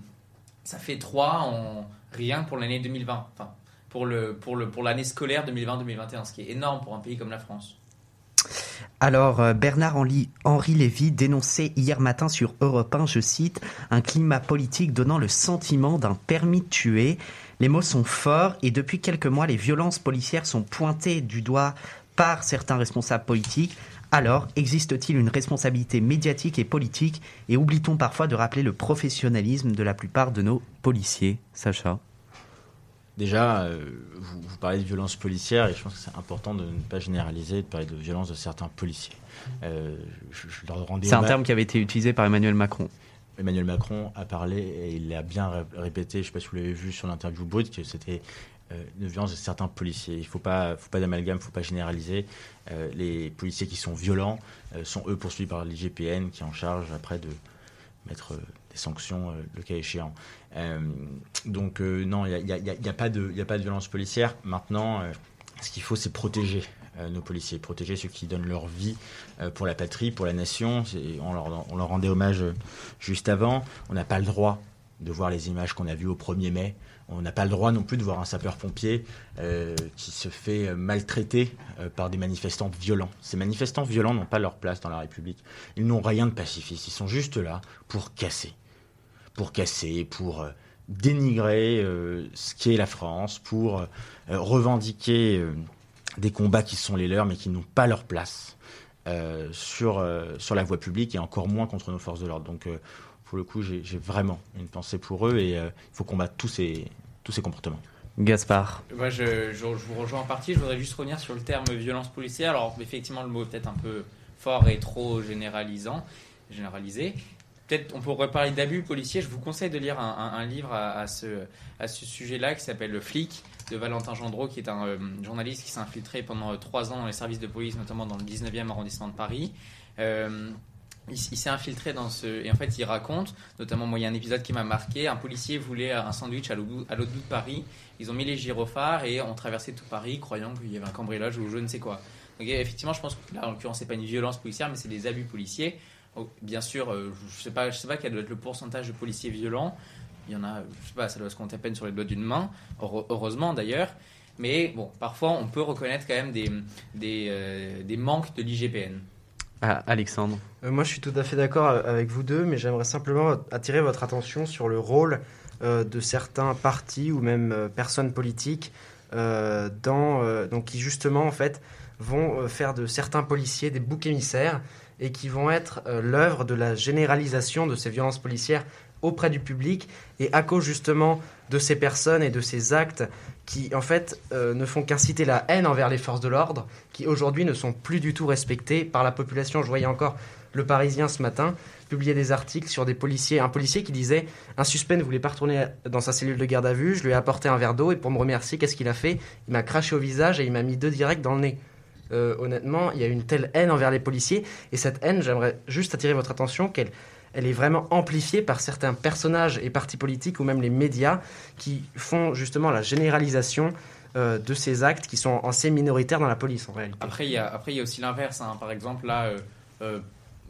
ça fait trois en rien pour l'année 2020. Enfin, pour le pour le pour scolaire 2020-2021, ce qui est énorme pour un pays comme la France. Alors, euh, Bernard-Henri Henri Lévy dénonçait hier matin sur Europe 1, je cite, un climat politique donnant le sentiment d'un permis de tuer. Les mots sont forts et depuis quelques mois, les violences policières sont pointées du doigt par certains responsables politiques. Alors, existe-t-il une responsabilité médiatique et politique et oublie-t-on parfois de rappeler le professionnalisme de la plupart de nos policiers Sacha? Déjà, euh, vous, vous parlez de violence policière et je pense que c'est important de ne pas généraliser, de parler de violence de certains policiers. Euh, je, je leur rendais C'est un terme qui avait été utilisé par Emmanuel Macron. Emmanuel Macron a parlé et il l'a bien ré- répété, je ne sais pas si vous l'avez vu sur l'interview brute, que c'était euh, une violence de certains policiers. Il ne faut pas, d'amalgame, il ne faut pas généraliser. Euh, les policiers qui sont violents euh, sont eux poursuivis par l'IGPN qui est en charge après de mettre des sanctions le cas échéant. Donc non, il n'y a, a- pas de de violence policière. Maintenant, ce qu'il faut, c'est protéger nos policiers, protéger ceux qui donnent leur vie pour la patrie, pour la nation. On leur, rendait hommage juste avant. On n'a pas le droit de voir les images qu'on a vues au 1er mai. On n'a pas le droit non plus de voir un sapeur-pompier euh, qui se fait euh, maltraiter euh, par des manifestants violents. Ces manifestants violents n'ont pas leur place dans la République. Ils n'ont rien de pacifiste. Ils sont juste là pour casser. Pour casser, pour dénigrer ce qu'est la France, pour revendiquer des combats qui sont les leurs mais qui n'ont pas leur place sur, sur la voie publique et encore moins contre nos forces de l'ordre. Donc, pour le coup, j'ai vraiment une pensée pour eux et euh, il faut combattre tous ces, tous ces comportements. Gaspard. Moi, je, je, je vous rejoins en partie. Je voudrais juste revenir sur le terme violence policière. Alors, effectivement, le mot est peut-être un peu fort et trop généralisant, généralisé. peut-être on pourrait parler d'abus policiers. Je vous conseille de lire un, un- un livre à, à ce, à ce sujet-là qui s'appelle Le flic de Valentin Gendreau, qui est un euh, journaliste qui s'est infiltré pendant euh, trois ans dans les services de police, notamment dans le 19e arrondissement de Paris. Euh, il, s'est infiltré dans ce. Et en fait, il raconte, notamment, moi, il y a un épisode qui m'a marqué. Un policier voulait un sandwich à l'autre bout de Paris. Ils ont mis les gyrophares et ont traversé tout Paris, croyant qu'il y avait un cambriolage ou je ne sais quoi. Donc, effectivement, je pense que là, en l'occurrence, c'est pas une violence policière, mais c'est des abus policiers. Oh, bien sûr, euh, je sais pas, sais pas quel doit être le pourcentage de policiers violents. Il y en a, je sais pas, ça doit se compter à peine sur les doigts d'une main. Heure- Heureusement d'ailleurs. Mais bon, parfois, on peut reconnaître quand même des, des, euh, des manques de l'IGPN. Alexandre. Euh, moi, je suis tout à fait d'accord avec vous deux, mais j'aimerais simplement attirer votre attention sur le rôle euh, de certains partis ou même euh, personnes politiques dans, donc qui justement en fait vont faire de certains policiers des boucs émissaires et qui vont être l'œuvre de la généralisation de ces violences policières auprès du public et à cause justement de ces personnes et de ces actes qui en fait euh, ne font qu'inciter la haine envers les forces de l'ordre qui aujourd'hui ne sont plus du tout respectés par la population. Je voyais encore le Parisien ce matin publier des articles sur des policiers. Un policier qui disait un suspect ne voulait pas retourner dans sa cellule de garde à vue, je lui ai apporté un verre d'eau et pour me remercier, qu'est-ce qu'il a fait? Il m'a craché au visage et il m'a mis deux directs dans le nez. Euh, honnêtement, il y a une telle haine envers les policiers et cette haine, j'aimerais juste attirer votre attention qu'elle elle est vraiment amplifiée par certains personnages et partis politiques ou même les médias qui font justement la généralisation euh, de ces actes qui sont assez minoritaires dans la police en réalité. Après, il y a, après, il y a aussi l'inverse. hein. Par exemple, là, euh, euh,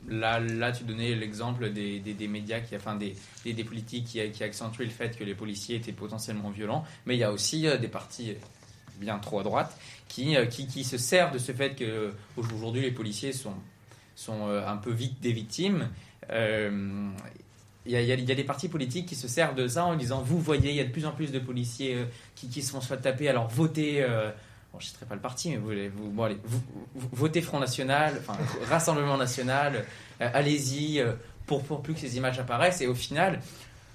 là, là, tu donnais l'exemple des, des, médias, qui, enfin, des, des, des politiques qui, qui accentuaient le fait que les policiers étaient potentiellement violents. Mais il y a aussi des partis bien trop à droite qui, qui, qui se servent de ce fait que aujourd'hui les policiers sont, sont un peu vite des victimes. Euh, il y, a, il y a- des partis politiques qui se servent de ça en disant Vous voyez, il y a de plus en plus de policiers euh, qui, se font faire taper, alors votez. euh, bon, je ne citerai pas le parti, mais vous, allez, votez Front National, enfin, Rassemblement National, euh, allez-y, euh, pour, pour plus que ces images apparaissent. Et au final,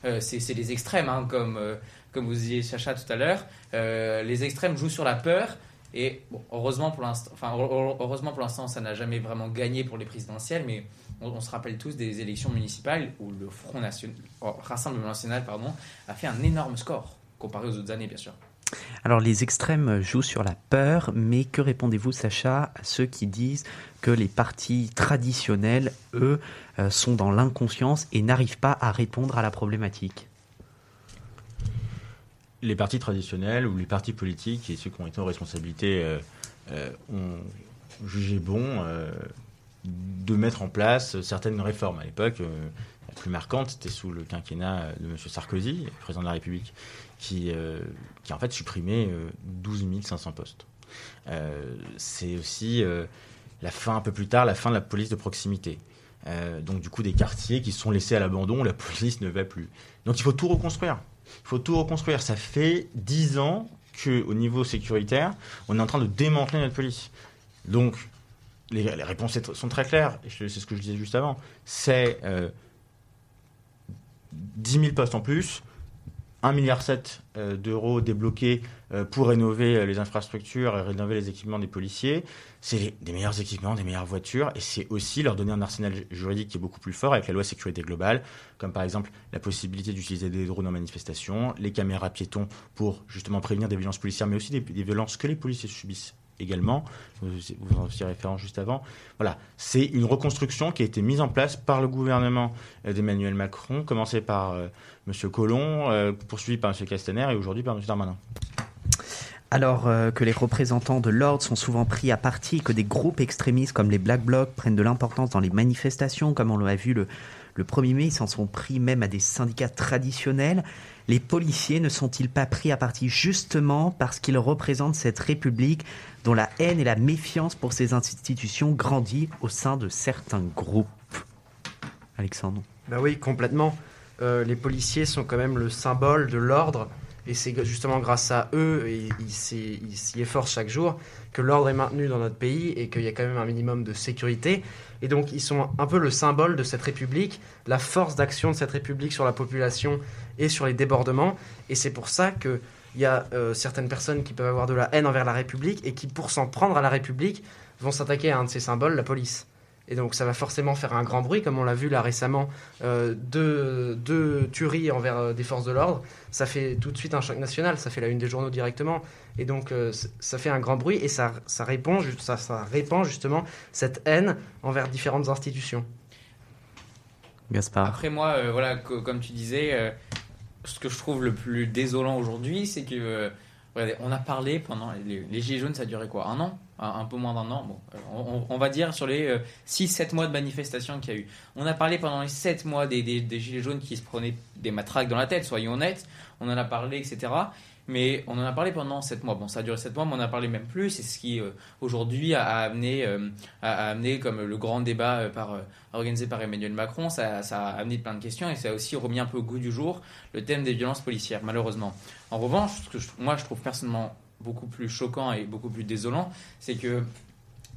euh, c'est les extrêmes, hein, comme, euh, comme vous disiez, Chacha, tout à l'heure. Euh, les extrêmes jouent sur la peur. Et heureusement pour l'instant, enfin, heure- heureusement pour l'instant, ça n'a jamais vraiment gagné pour les présidentielles, mais on, on se rappelle tous des élections municipales où le Front National, oh, Rassemblement National, pardon, a fait un énorme score comparé aux autres années, bien sûr. Alors les extrêmes jouent sur la peur, mais que répondez-vous Sacha à ceux qui disent que les partis traditionnels, eux, euh, sont dans l'inconscience et n'arrivent pas à répondre à la problématique? Les partis traditionnels ou les partis politiques et ceux qui ont été en responsabilité euh, euh, ont jugé bon euh, de mettre en place certaines réformes. À l'époque, euh, la plus marquante, c'était sous le quinquennat de M. Sarkozy, président de la République, qui, euh, qui en fait supprimé euh, 12 500 postes. Euh, C'est aussi euh, la fin, un peu plus tard, la fin de la police de proximité. Euh, donc du coup, des quartiers qui sont laissés à l'abandon, la police ne va plus. Donc il faut tout reconstruire. Il faut tout reconstruire. Ça fait dix ans qu'au niveau sécuritaire, on est en train de démanteler notre police. Donc, les, réponses sont très claires. C'est ce que je disais juste avant. C'est euh, 10 000 postes en plus, 1,7 milliard euh, d'euros débloqués euh, pour rénover euh, les infrastructures et rénover les équipements des policiers. C'est des meilleurs équipements, des meilleures voitures, et c'est aussi leur donner un arsenal ju- juridique qui est beaucoup plus fort avec la loi sécurité globale, comme par exemple la possibilité d'utiliser des drones en manifestation, les caméras piétons pour justement prévenir des violences policières, mais aussi des violences que les policiers subissent également. Vous, vous en faisiez référence juste avant. Voilà, c'est une reconstruction qui a été mise en place par le gouvernement d'Emmanuel Macron, commencé par euh, M. Collomb, euh, poursuivi par M. Castaner et aujourd'hui par M. Darmanin. Alors euh, que les représentants de l'ordre sont souvent pris à partie, que des groupes extrémistes comme les Black Blocs prennent de l'importance dans les manifestations, comme on l'a vu le, le 1er mai, ils s'en sont pris même à des syndicats traditionnels, les policiers ne sont-ils pas pris à partie justement parce qu'ils représentent cette République dont la haine et la méfiance pour ces institutions grandit au sein de certains groupes? Alexandre Bah oui, complètement. Euh, les policiers sont quand même le symbole de l'ordre. Et c'est justement grâce à eux, et ils s'y efforcent chaque jour, que l'ordre est maintenu dans notre pays et qu'il y a quand même un minimum de sécurité. Et donc ils sont un peu le symbole de cette République, la force d'action de cette République sur la population et sur les débordements. Et c'est pour ça qu'il y a euh, certaines personnes qui peuvent avoir de la haine envers la République et qui, pour s'en prendre à la République, vont s'attaquer à un de ces symboles, la police. Et donc ça va forcément faire un grand bruit, comme on l'a vu là récemment, euh, deux, deux tueries envers euh, des forces de l'ordre. Ça fait tout de suite un choc national, ça fait la une des journaux directement. Et donc euh, ça fait un grand bruit et ça, ça, répond, ça, ça répand justement cette haine envers différentes institutions. Gaspard. Après moi, euh, voilà, co- comme tu disais, euh, ce que je trouve le plus désolant aujourd'hui, c'est que euh, regardez, on a parlé pendant les, les gilets jaunes, ça a duré quoi, un an, un, peu moins d'un an. Bon, euh, on, va dire sur les 6-7 mois de manifestation qu'il y a eu. On a parlé pendant les 7 mois des, des- gilets jaunes qui se prenaient des matraques dans la tête, soyons honnêtes. On en a parlé, etc. Mais on en a parlé pendant 7 mois. Bon, ça a duré 7 mois, mais on en a parlé même plus. C'est ce qui, euh, aujourd'hui, a, amené, euh, a, amené comme le grand débat euh, par, euh, organisé par Emmanuel Macron. Ça, ça a amené plein de questions et ça a aussi remis un peu au goût du jour le thème des violences policières, malheureusement. En revanche, moi, je trouve personnellement beaucoup plus choquant et beaucoup plus désolant, c'est que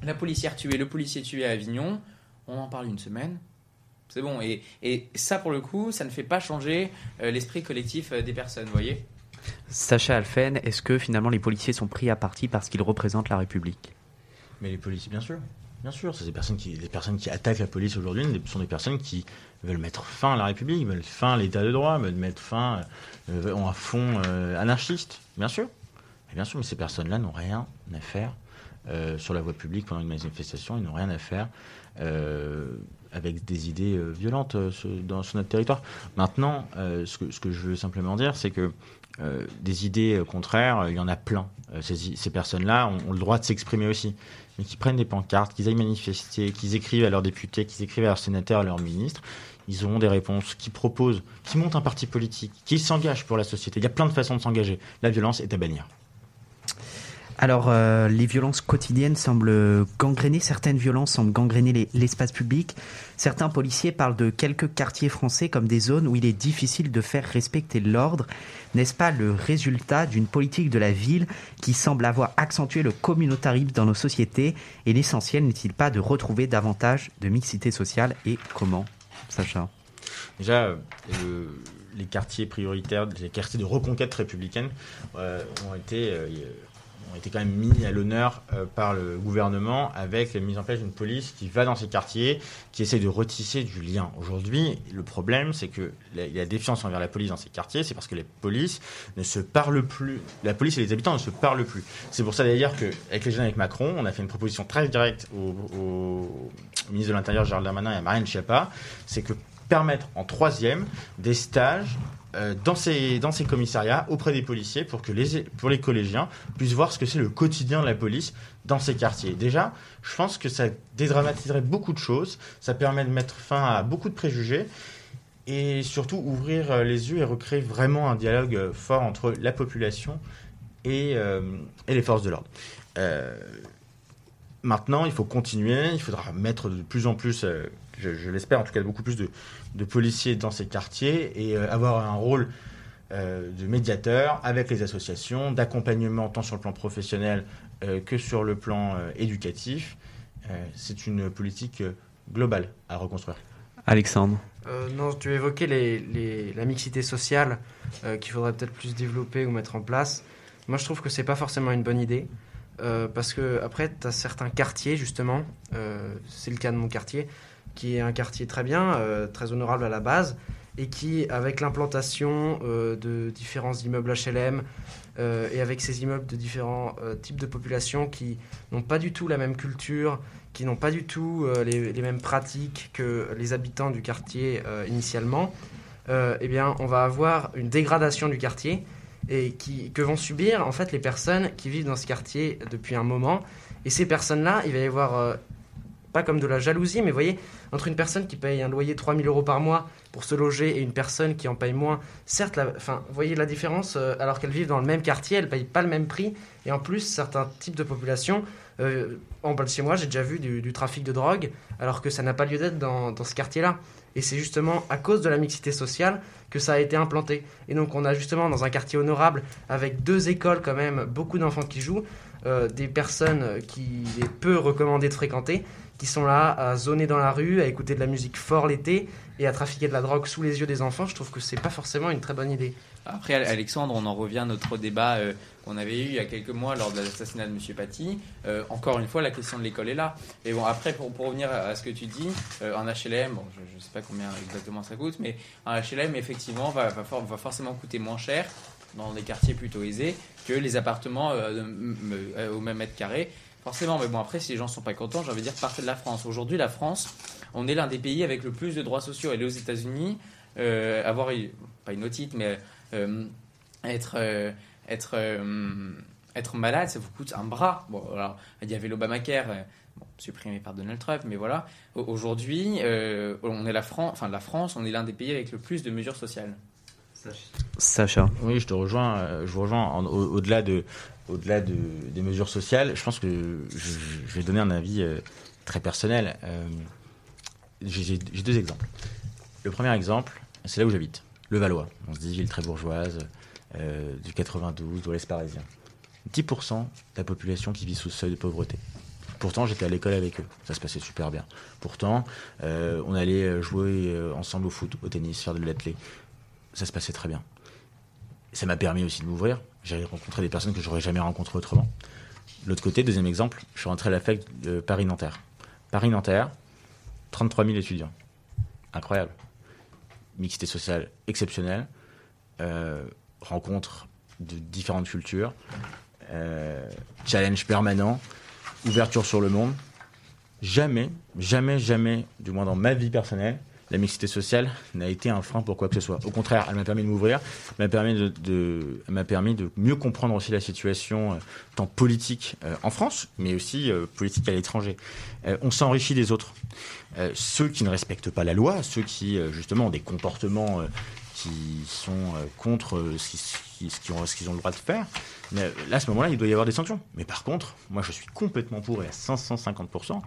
la policière tuée, le policier tué à Avignon, on en parle une semaine. C'est bon. Et, et ça, pour le coup, ça ne fait pas changer euh, l'esprit collectif euh, des personnes, vous voyez Sacha Alphen, est-ce que finalement les policiers sont pris à partie parce qu'ils représentent la République? Mais les policiers, bien sûr. Bien sûr, c'est des personnes qui, les personnes qui attaquent la police aujourd'hui sont des personnes qui veulent mettre fin à la République, veulent fin à l'état de droit, veulent mettre fin, euh, ont un fond euh, anarchiste, bien sûr. Mais bien sûr, mais ces personnes-là n'ont rien à faire euh, sur la voie publique pendant une manifestation, ils n'ont rien à faire euh, avec des idées euh, violentes dans, sur notre territoire. Maintenant, ce, que, je veux simplement dire, c'est que des idées contraires, il y en a plein. Ces, personnes-là ont, le droit de s'exprimer aussi mais qui prennent des pancartes, qu'ils aillent manifester, qu'ils écrivent à leurs députés, qu'ils écrivent à leurs sénateurs, à leurs ministres, ils auront des réponses, qui proposent, qui montent un parti politique, qui s'engagent pour la société. Il y a plein de façons de s'engager. La violence est à bannir. Alors, euh, les violences quotidiennes semblent gangréner, certaines violences semblent gangréner les- l'espace public. Certains policiers parlent de quelques quartiers français comme des zones où il est difficile de faire respecter l'ordre. N'est-ce pas le résultat d'une politique de la ville qui semble avoir accentué le communautarisme dans nos sociétés? Et l'essentiel n'est-il pas de retrouver davantage de mixité sociale Et comment, Sacha? Déjà, euh, le- les quartiers prioritaires, les quartiers de reconquête républicaine euh, ont été ont été quand même mis à l'honneur euh, par le gouvernement avec la mise en place d'une police qui va dans ces quartiers, qui essaie de retisser du lien. Aujourd'hui, le problème, c'est que la, il y a défiance envers la police dans ces quartiers, c'est parce que les polices ne se parlent plus. La police et les habitants ne se parlent plus. C'est pour ça d'ailleurs qu'avec les jeunes avec Macron, on a fait une proposition très directe au, ministre de l'Intérieur Gérald Darmanin et à Marine Schiappa, c'est que permettre en troisième des stages dans, ces, dans ces commissariats auprès des policiers pour que les, pour les collégiens puissent voir ce que c'est le quotidien de la police dans ces quartiers. Déjà, je pense que ça dédramatiserait beaucoup de choses, ça permet de mettre fin à beaucoup de préjugés et surtout ouvrir euh, les yeux et recréer vraiment un dialogue euh, fort entre la population et, euh, et les forces de l'ordre. Euh, maintenant, il faut continuer, il faudra mettre de plus en plus, euh, je, je l'espère en tout cas, beaucoup plus de, de policiers dans ces quartiers et euh, avoir un rôle euh, de médiateur avec les associations, d'accompagnement tant sur le plan professionnel euh, que sur le plan euh, éducatif. Euh, C'est une politique globale à reconstruire. Alexandre Euh, non, tu évoquais les, les- la mixité sociale euh, qu'il faudrait peut-être plus développer ou mettre en place. Moi, je trouve que c'est pas forcément une bonne idée. euh, parce que après, tu as certains quartiers, justement, euh, c'est le cas de mon quartier, qui est un quartier très bien, euh, très honorable à la base, et qui, avec l'implantation euh, de différents immeubles HLM, euh, et avec ces immeubles de différents types de populations qui n'ont pas du tout la même culture, qui n'ont pas du tout les, mêmes pratiques que les habitants du quartier initialement, eh bien, on va avoir une dégradation du quartier et que vont subir en fait les personnes qui vivent dans ce quartier depuis un moment. Et ces personnes-là, il va y avoir pas comme de la jalousie, mais vous voyez, entre une personne qui paye un loyer 3000 euros par mois pour se loger et une personne qui en paye moins, certes, la, enfin, vous voyez la différence, euh, alors qu'elles vivent dans le même quartier, elles ne payent pas le même prix, et en plus, certains types de populations, euh, en bas de chez moi, j'ai déjà vu du, trafic de drogue, alors que ça n'a pas lieu d'être dans, ce quartier-là. Et c'est justement à cause de la mixité sociale que ça a été implanté. Et donc on a justement dans un quartier honorable, avec deux écoles quand même, beaucoup d'enfants qui jouent, euh, des personnes qu'il est peu recommandé de fréquenter, qui sont là à zoner dans la rue, à écouter de la musique fort l'été et à trafiquer de la drogue sous les yeux des enfants. Je trouve que c'est pas forcément une très bonne idée. Après, Alexandre, on en revient à notre débat euh, qu'on avait eu il y a quelques mois lors de l'assassinat de M. Paty. Euh, encore une fois, la question de l'école est là. Et bon, après, pour, pour revenir à ce que tu dis, euh, un HLM, bon, je ne sais pas combien exactement ça coûte, mais un HLM, effectivement, va, va, for- va forcément coûter moins cher dans des quartiers plutôt aisés que les appartements au même mètre carré. Forcément, mais bon, après, si les gens sont pas contents, j'ai envie de dire, partez de la France. Aujourd'hui, la France, on est l'un des pays avec le plus de droits sociaux. Elle est aux États-Unis. Euh, avoir, une- pas une otite, mais euh, être, euh, être, euh, être malade, ça vous coûte un bras. Bon, alors, il y avait l'Obamacare, euh, bon, supprimé par Donald Trump, mais voilà. Au- Aujourd'hui, euh, on est la France, enfin la France, on est l'un des pays avec le plus de mesures sociales. Sacha. Oui, je te rejoins. Je vous rejoins au- au-delà de, au-delà de, des mesures sociales. Je pense que je, vais donner un avis euh, très personnel. Euh, j'ai, deux exemples. Le premier exemple, c'est là où j'habite, le Valois. On se dit ville très bourgeoise, euh, du 92, de l'Est parisien. 10% de la population qui vit sous le seuil de pauvreté. Pourtant, j'étais à l'école avec eux. Ça se passait super bien. Pourtant, on allait jouer ensemble au foot, au tennis, faire de l'athlé. Ça se passait très bien. Ça m'a permis aussi de m'ouvrir. J'ai rencontré des personnes que j'aurais jamais rencontrées autrement. L'autre côté, deuxième exemple, je suis rentré à la de Paris-Nanterre. Paris-Nanterre, 33 000 étudiants. Incroyable. Mixité sociale exceptionnelle. Euh, rencontre de différentes cultures. Euh, challenge permanent. Ouverture sur le monde. Jamais, jamais, jamais, du moins dans ma vie personnelle, la mixité sociale n'a été un frein pour quoi que ce soit. Au contraire, elle m'a permis de m'ouvrir, m'a permis de, m'a permis de mieux comprendre aussi la situation euh, tant politique euh, en France, mais aussi euh, politique à l'étranger. On s'enrichit des autres. Ceux qui ne respectent pas la loi, ceux qui justement ont des comportements qui sont contre ce qui- ce qui- ce qu'ils ont, le droit de faire, mais là, à ce moment-là, il doit y avoir des sanctions. Mais par contre, moi, je suis complètement pour et à 550%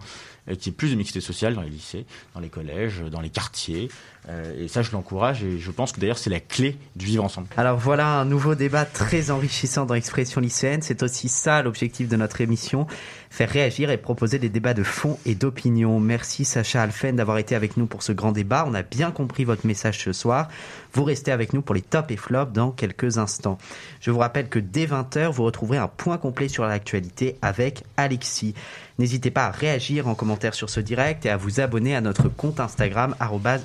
euh, qu'il y ait plus de mixité sociale dans les lycées, dans les collèges, dans les quartiers. Euh, et ça, je l'encourage et je pense que d'ailleurs, c'est la clé du vivre ensemble. Alors voilà un nouveau débat très enrichissant dans l'expression lycéenne. C'est aussi ça l'objectif de notre émission, faire réagir et proposer des débats de fond et d'opinion. Merci Sacha Alphen d'avoir été avec nous pour ce grand débat. On a bien compris votre message ce soir. Vous restez avec nous pour les tops et flops dans quelques instants. Je vous rappelle que dès 20h, vous retrouverez un point complet sur l'actualité avec Alexis. N'hésitez pas à réagir en commentaire sur ce direct et à vous abonner à notre compte Instagram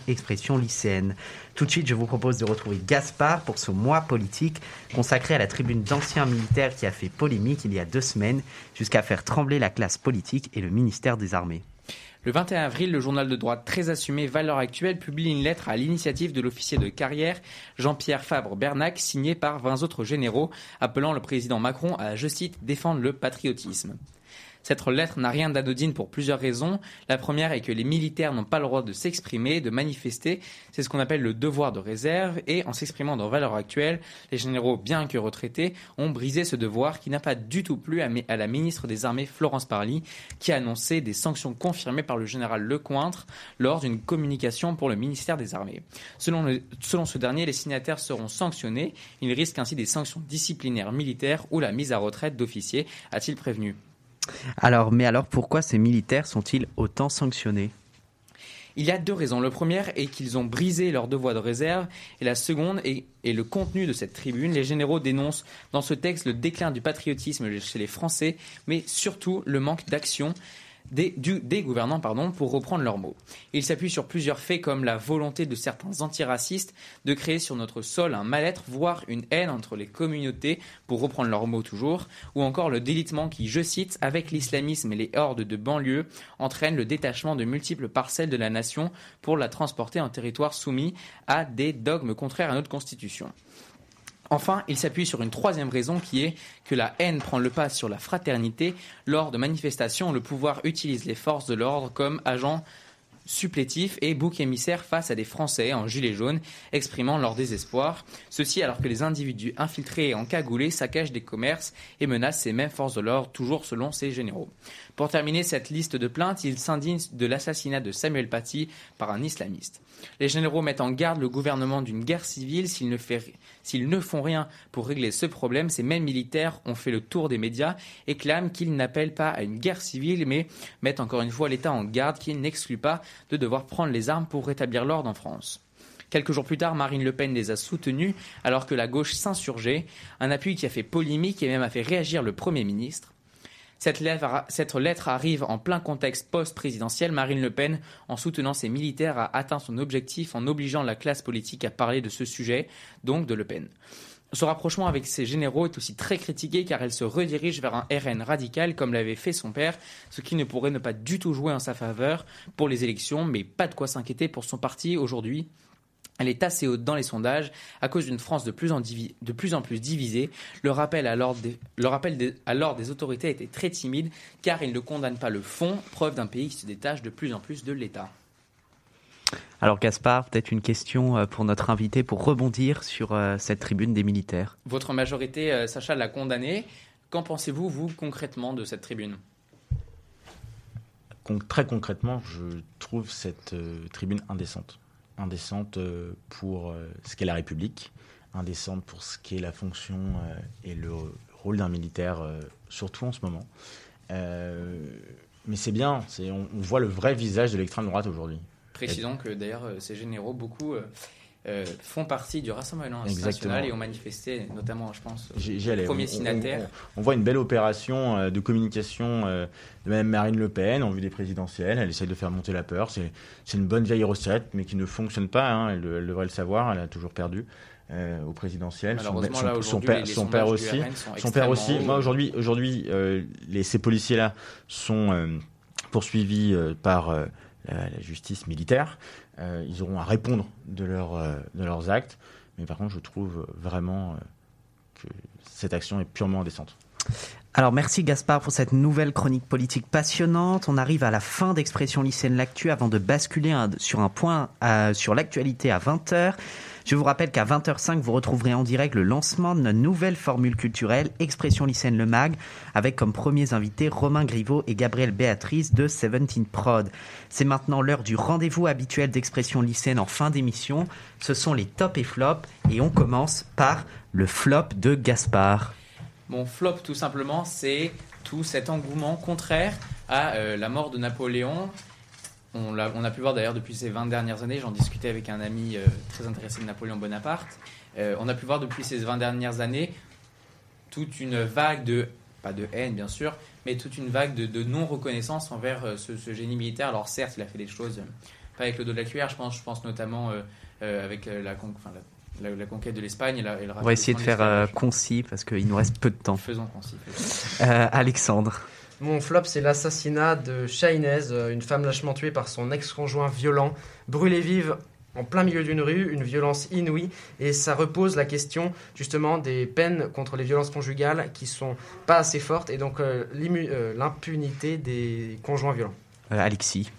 expression lycéenne. Tout de suite, je vous propose de retrouver Gaspard pour ce mois politique consacré à la tribune d'anciens militaires qui a fait polémique il y a deux semaines jusqu'à faire trembler la classe politique et le ministère des Armées. Le 21 avril, le journal de droite très assumé Valeurs Actuelles publie une lettre à l'initiative de l'officier de carrière Jean-Pierre Fabre-Bernac signée par 20 autres généraux appelant le président Macron à, je cite, défendre le patriotisme. Cette lettre n'a rien d'anodine pour plusieurs raisons. La première est que les militaires n'ont pas le droit de s'exprimer, de manifester. C'est ce qu'on appelle le devoir de réserve. Et en s'exprimant dans Valeurs Actuelles, les généraux, bien que retraités, ont brisé ce devoir qui n'a pas du tout plu à, la ministre des Armées Florence Parly, qui a annoncé des sanctions confirmées par le général Lecointre lors d'une communication pour le ministère des Armées. Selon, selon ce dernier, les signataires seront sanctionnés. Ils risquent ainsi des sanctions disciplinaires militaires ou la mise à retraite d'officiers, a-t-il prévenu. Alors, mais alors pourquoi ces militaires sont-ils autant sanctionnés? Il y a deux raisons. Le premier est qu'ils ont brisé leur devoir de réserve et la seconde est, est le contenu de cette tribune. Les généraux dénoncent dans ce texte le déclin du patriotisme chez les Français, mais surtout le manque d'action des, gouvernants pardon, pour reprendre leurs mots. Il s'appuie sur plusieurs faits comme la volonté de certains antiracistes de créer sur notre sol un mal-être, voire une haine entre les communautés, pour reprendre leurs mots toujours, ou encore le délitement qui, je cite, avec l'islamisme et les hordes de banlieue, entraîne le détachement de multiples parcelles de la nation pour la transporter en territoire soumis à des dogmes contraires à notre constitution. Enfin, il s'appuie sur une troisième raison qui est que la haine prend le pas sur la fraternité. Lors de manifestations, le pouvoir utilise les forces de l'ordre comme agents supplétif et bouc émissaire face à des Français en gilet jaune exprimant leur désespoir. Ceci alors que les individus infiltrés et encagoulés saccagent des commerces et menacent ces mêmes forces de l'ordre, toujours selon ces généraux. Pour terminer cette liste de plaintes, ils s'indignent de l'assassinat de Samuel Paty par un islamiste. Les généraux mettent en garde le gouvernement d'une guerre civile s'ils ne, font rien pour régler ce problème. Ces mêmes militaires ont fait le tour des médias et clament qu'ils n'appellent pas à une guerre civile, mais mettent encore une fois l'État en garde qu'il n'exclut pas de devoir prendre les armes pour rétablir l'ordre en France. Quelques jours plus tard, Marine Le Pen les a soutenus alors que la gauche s'insurgeait, un appui qui a fait polémique et même a fait réagir le Premier ministre. Cette lettre, arrive en plein contexte post-présidentiel. Marine Le Pen, en soutenant ses militaires, a atteint son objectif en obligeant la classe politique à parler de ce sujet, donc de Le Pen. Ce rapprochement avec ses généraux est aussi très critiqué car elle se redirige vers un RN radical comme l'avait fait son père, ce qui ne pourrait ne pas du tout jouer en sa faveur pour les élections, mais pas de quoi s'inquiéter pour son parti aujourd'hui. Elle est assez haute dans les sondages à cause d'une France de plus en, divi- de plus, en plus divisée. Le rappel, à l'ordre des, le rappel des- à l'ordre des autorités était très timide car il ne condamne pas le fond, preuve d'un pays qui se détache de plus en plus de l'État. Alors Gaspard, peut-être une question euh, pour notre invité pour rebondir sur euh, cette tribune des militaires. Votre majorité, euh, Sacha, l'a condamné. Qu'en pensez-vous, vous, concrètement, de cette tribune? Con- très concrètement, je trouve cette euh, tribune indécente. Indécente euh, pour euh, ce qu'est la République, indécente pour ce qu'est la fonction euh, et le rôle d'un militaire, surtout en ce moment. Mais c'est bien, on, voit le vrai visage de l'extrême droite aujourd'hui. Précisons que d'ailleurs, ces généraux, beaucoup euh, font partie du Rassemblement Exactement. national et ont manifesté, notamment, je pense, euh, J'y- j'y allais. premier On- voit une belle opération euh, de communication euh, de Mme Marine Le Pen en vue des présidentielles. Elle essaie de faire monter la peur. C'est une bonne vieille recette, mais qui ne fonctionne pas. hein. Elle, elle devrait le savoir. Elle a toujours perdu euh, au présidentiel. Son, Malheureusement, son- là, son aujourd'hui, père, les- les son aussi. Son père aussi. Moi aujourd'hui, aujourd'hui, euh, les, ces policiers-là sont poursuivis par la, la justice militaire. Euh, ils auront à répondre de, euh, de leurs actes. Mais par contre, je trouve vraiment euh, que cette action est purement indécente. Alors merci Gaspard pour cette nouvelle chronique politique passionnante. On arrive à la fin d'Expression lycéenne l'actu avant de basculer sur un point sur l'actualité à 20h. Je vous rappelle qu'à 20h05, vous retrouverez en direct le lancement de notre nouvelle formule culturelle Expression lycéenne le mag avec comme premiers invités Romain Griveau et Gabriel Béatrice de 17 Prod. C'est maintenant l'heure du rendez-vous habituel d'Expression lycéenne en fin d'émission. Ce sont les tops et flops et on commence par le flop de Gaspard. Mon flop, tout simplement, c'est tout cet engouement contraire à euh, la mort de Napoléon. On, a pu voir d'ailleurs depuis ces 20 dernières années, j'en discutais avec un ami euh, très intéressé de Napoléon Bonaparte. Euh, on a pu voir depuis ces 20 dernières années toute une vague de, pas de haine bien sûr, mais toute une vague de, de non-reconnaissance envers euh, ce, ce génie militaire. Alors certes, il a fait des choses, pas avec le dos de la cuillère, je pense, je pense notamment avec la, con- enfin, la- la- la conquête de l'Espagne. et la- et le On va essayer de faire euh, l'esclavage. concis parce qu'il nous reste peu de temps. Faisons concis. Alexandre. Mon flop, c'est l'assassinat de Shainez, euh, une femme lâchement tuée par son ex-conjoint violent, brûlée vive en plein milieu d'une rue, une violence inouïe, et ça repose la question justement des peines contre les violences conjugales qui sont pas assez fortes, et donc euh, euh, l'impunité des conjoints violents. Alexis.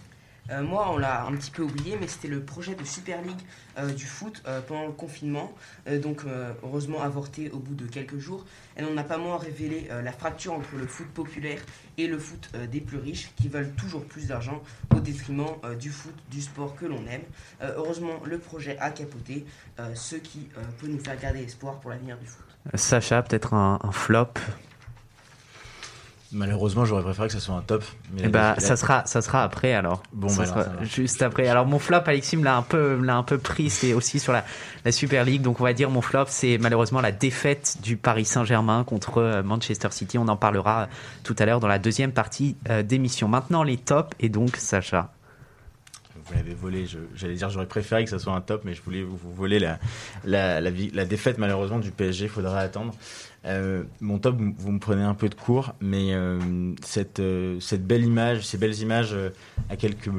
Euh, moi, on l'a un petit peu oublié, mais c'était le projet de Super League euh, du foot euh, pendant le confinement. Donc, heureusement avorté au bout de quelques jours. Elle n'en a pas moins révélé la fracture entre le foot populaire et le foot des plus riches qui veulent toujours plus d'argent au détriment du foot, du sport que l'on aime. Heureusement, le projet a capoté, ce qui peut nous faire garder espoir pour l'avenir du foot. Sacha, peut-être un flop? Malheureusement, j'aurais préféré que ce soit un top. Mais Eh bah, ça sera, ça sera après alors. Bon, Ça bah alors, ça juste après. Alors mon flop, Alexis me l'a un peu, l'a un peu pris. C'est aussi sur la, la Super League. Donc on va dire mon flop, c'est malheureusement la défaite du Paris Saint-Germain contre euh, Manchester City. On en parlera euh, tout à l'heure dans la deuxième partie euh, d'émission. Maintenant les tops et donc Sacha. Vous l'avez volé. J'allais dire, j'aurais préféré que ça soit un top, mais je voulais vous, vous voler la, la, la, défaite malheureusement du PSG. Faudra attendre. Euh, mon top, vous vous me prenez un peu de cours, mais euh, cette, euh, cette belle image, ces belles images à quelques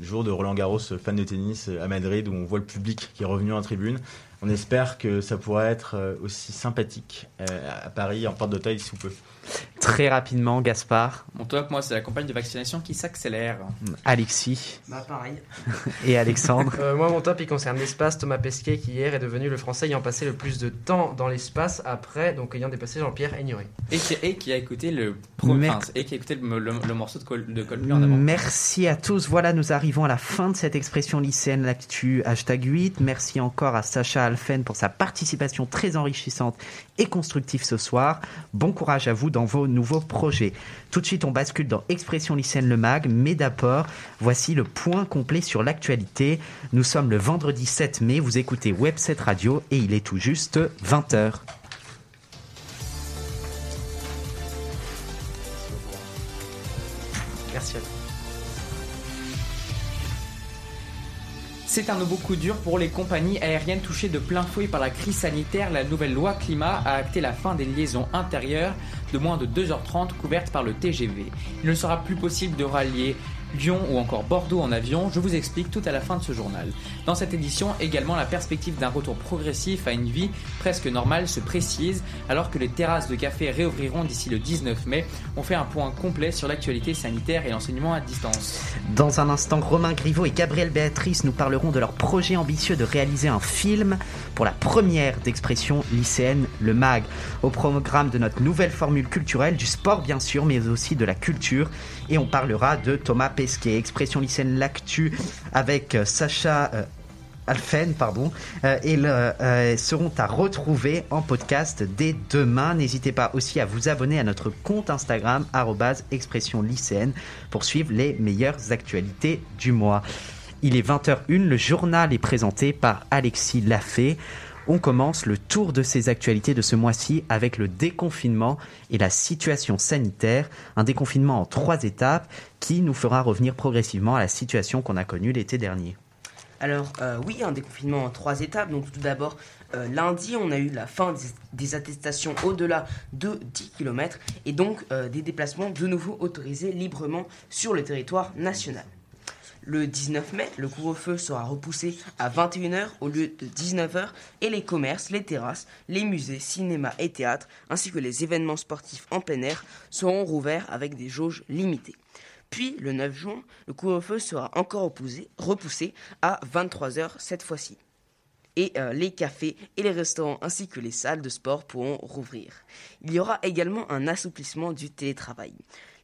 jours de Roland Garros, fan de tennis à Madrid, où on voit le public qui est revenu en tribune. On espère que ça pourra être aussi sympathique à Paris, en porte d'Auteuil, sous peu. Très très rapidement, Gaspard, Mon top, moi, c'est la campagne de vaccination qui s'accélère. Alexis Bah pareil. et Alexandre. Euh, moi, mon top, il concerne l'espace. Thomas Pesquet, qui hier est devenu le Français ayant passé le plus de temps dans l'espace après, donc ayant dépassé Jean-Pierre Aignoret. Et qui, et qui a écouté le, pro- Mer- enfin, et qui a écouté le, le- le morceau de, Col- de Coldplay en avant. Merci à tous. Voilà, nous arrivons à la fin de cette expression lycéenne l'actu hashtag 8. Merci encore à Sacha Alphen pour sa participation très enrichissante et constructive ce soir. Bon courage à vous dans vos nouveaux projets. Tout de suite, on bascule dans Expression lycéenne le mag, mais d'abord, voici le point complet sur l'actualité. Nous sommes le vendredi 7 mai, vous écoutez Web7 Radio et il est tout juste 20h. Merci à vous. C'est un nouveau coup dur pour les compagnies aériennes touchées de plein fouet par la crise sanitaire. La nouvelle loi climat a acté la fin des liaisons intérieures de moins de 2h30 couvertes par le TGV. Il ne sera plus possible de rallier Lyon ou encore Bordeaux en avion. Je vous explique tout à la fin de ce journal. Dans cette édition, également la perspective d'un retour progressif à une vie presque normale se précise alors que les terrasses de café réouvriront d'ici le 19 mai. On fait un point complet sur l'actualité sanitaire et l'enseignement à distance. Dans un instant, Romain Griveau et Gabriel Béatrice nous parleront de leur projet ambitieux de réaliser un film pour la première d'expression lycéenne, le MAG, au programme de notre nouvelle formule culturelle, du sport bien sûr, mais aussi de la culture. Et on parlera de Thomas Pesquet, expression lycéenne l'actu avec euh, Sacha euh, Alphen, pardon, euh, euh, seront à retrouver en podcast dès demain. N'hésitez pas aussi à vous abonner à notre compte Instagram, expression lycéenne, pour suivre les meilleures actualités du mois. Il est 20h01, le journal est présenté par Alexis Lafay. On commence le tour de ces actualités de ce mois-ci avec le déconfinement et la situation sanitaire. Un déconfinement en trois étapes qui nous fera revenir progressivement à la situation qu'on a connue l'été dernier. Alors euh, oui, un déconfinement en trois étapes. Donc tout d'abord, euh, lundi, on a eu la fin des, attestations au-delà de 10 km et donc euh, des déplacements de nouveau autorisés librement sur le territoire national. Le 19 mai, le couvre-feu sera repoussé à 21h au lieu de 19h et les commerces, les terrasses, les musées, cinémas et théâtres, ainsi que les événements sportifs en plein air seront rouverts avec des jauges limitées. Puis, le 9 juin, le couvre-feu sera encore repoussé, repoussé à 23h cette fois-ci. Et euh, les cafés et les restaurants ainsi que les salles de sport pourront rouvrir. Il y aura également un assouplissement du télétravail.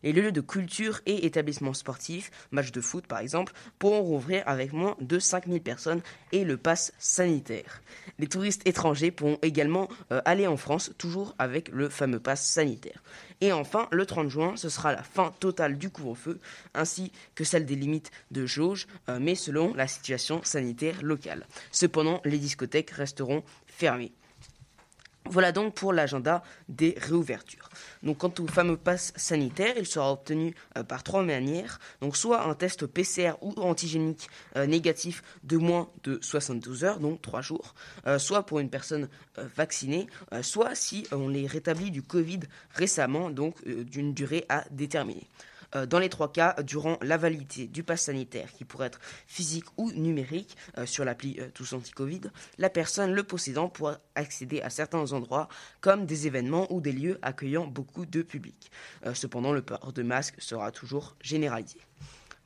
Les lieux de culture et établissements sportifs, matchs de foot par exemple, pourront rouvrir avec moins de 5000 personnes et le pass sanitaire. Les touristes étrangers pourront également euh, aller en France, toujours avec le fameux pass sanitaire. Et enfin, le 30 juin, ce sera la fin totale du couvre-feu, ainsi que celle des limites de jauge, euh, mais selon la situation sanitaire locale. Cependant, les discothèques resteront fermées. Voilà donc pour l'agenda des réouvertures. Donc quant au fameux pass sanitaire, il sera obtenu euh, par trois manières. Donc soit un test PCR ou antigénique euh, négatif de moins de 72 heures, donc 3 jours, euh, soit pour une personne vaccinée, soit si on est rétabli du Covid récemment, donc d'une durée à déterminer. Euh, Dans les trois cas, durant la validité du pass sanitaire, qui pourrait être physique ou numérique euh, sur l'appli euh, Tous Anti-Covid, la personne le possédant pourra accéder à certains endroits comme des événements ou des lieux accueillant beaucoup de public. Cependant, le port de masque sera toujours généralisé.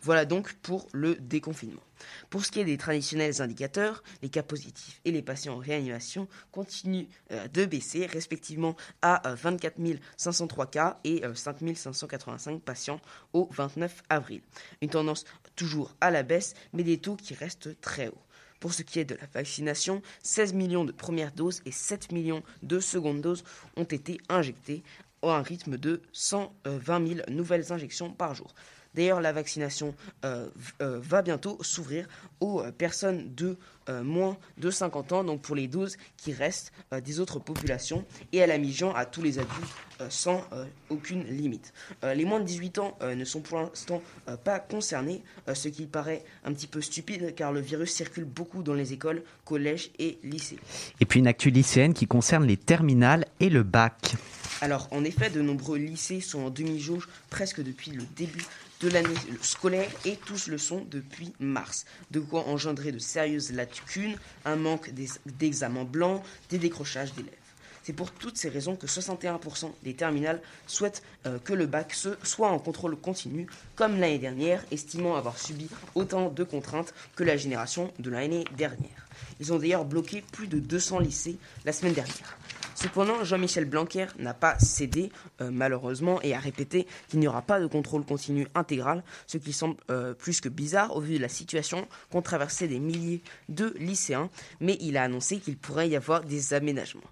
Voilà donc pour le déconfinement. Pour ce qui est des traditionnels indicateurs, les cas positifs et les patients en réanimation continuent euh, de baisser, respectivement à euh, 24 503 cas et euh, 5 585 patients au 29 avril. Une tendance toujours à la baisse, mais des taux qui restent très hauts. Pour ce qui est de la vaccination, 16 millions de premières doses et 7 millions de secondes doses ont été injectées à un rythme de 120 000 nouvelles injections par jour. D'ailleurs, la vaccination euh, euh, va bientôt s'ouvrir aux euh, personnes de euh, moins de 50 ans, donc pour les doses qui restent euh, des autres populations, et à la mi-juin à tous les adultes euh, sans aucune limite. Les moins de 18 ans ne sont pour l'instant pas concernés, ce qui paraît un petit peu stupide car le virus circule beaucoup dans les écoles, collèges et lycées. Et puis une actu lycéenne qui concerne les terminales et le bac. Alors, en effet, de nombreux lycées sont en demi-jauge presque depuis le début de l'année scolaire et tous le sont depuis mars. De engendrer de sérieuses lacunes, un manque d'ex- d'examens blancs, des décrochages d'élèves. C'est pour toutes ces raisons que 61% des terminales souhaitent euh, que le bac se soit en contrôle continu, comme l'année dernière, estimant avoir subi autant de contraintes que la génération de l'année dernière. Ils ont d'ailleurs bloqué plus de 200 lycées la semaine dernière. Cependant, Jean-Michel Blanquer n'a pas cédé, euh, malheureusement, et a répété qu'il n'y aura pas de contrôle continu intégral, ce qui semble euh, plus que bizarre au vu de la situation qu'ont traversé des milliers de lycéens, mais il a annoncé qu'il pourrait y avoir des aménagements.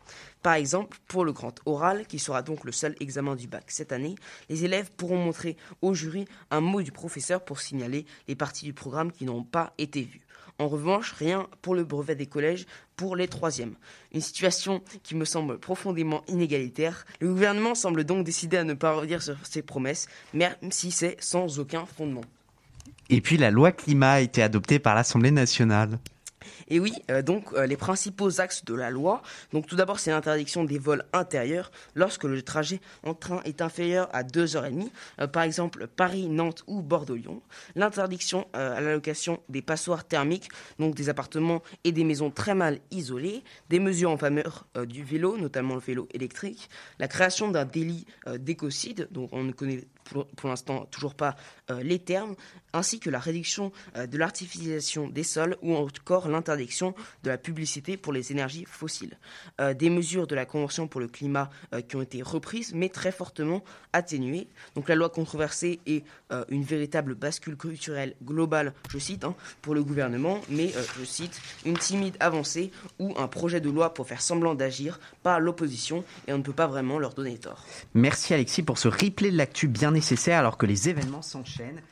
Par exemple, pour le grand oral, qui sera donc le seul examen du bac cette année, les élèves pourront montrer au jury un mot du professeur pour signaler les parties du programme qui n'ont pas été vues. En revanche, rien pour le brevet des collèges pour les troisièmes. Une situation qui me semble profondément inégalitaire. Le gouvernement semble donc décider à ne pas revenir sur ses promesses, même si c'est sans aucun fondement. Et puis la loi climat a été adoptée par l'Assemblée nationale. Et oui, euh, donc euh, les principaux axes de la loi. Donc tout d'abord, c'est l'interdiction des vols intérieurs lorsque le trajet en train est inférieur à 2h30, euh, par exemple Paris, Nantes ou Bordeaux-Lyon. L'interdiction à la location des passoires thermiques, donc des appartements et des maisons très mal isolées. Des mesures en faveur du vélo, notamment le vélo électrique. La création d'un délit d'écocide, donc on ne connaît pour, l'instant toujours pas les termes, ainsi que la réduction de l'artificialisation des sols ou encore l'interdiction de la publicité pour les énergies fossiles. Euh, des mesures de la Convention pour le climat euh, qui ont été reprises mais très fortement atténuées. Donc la loi controversée est euh, une véritable bascule culturelle globale, je cite, hein, pour le gouvernement, mais je cite, une timide avancée ou un projet de loi pour faire semblant d'agir par l'opposition et on ne peut pas vraiment leur donner tort. Merci Alexis pour ce replay de l'actu bien nécessaire alors que les événements s'enchaînent.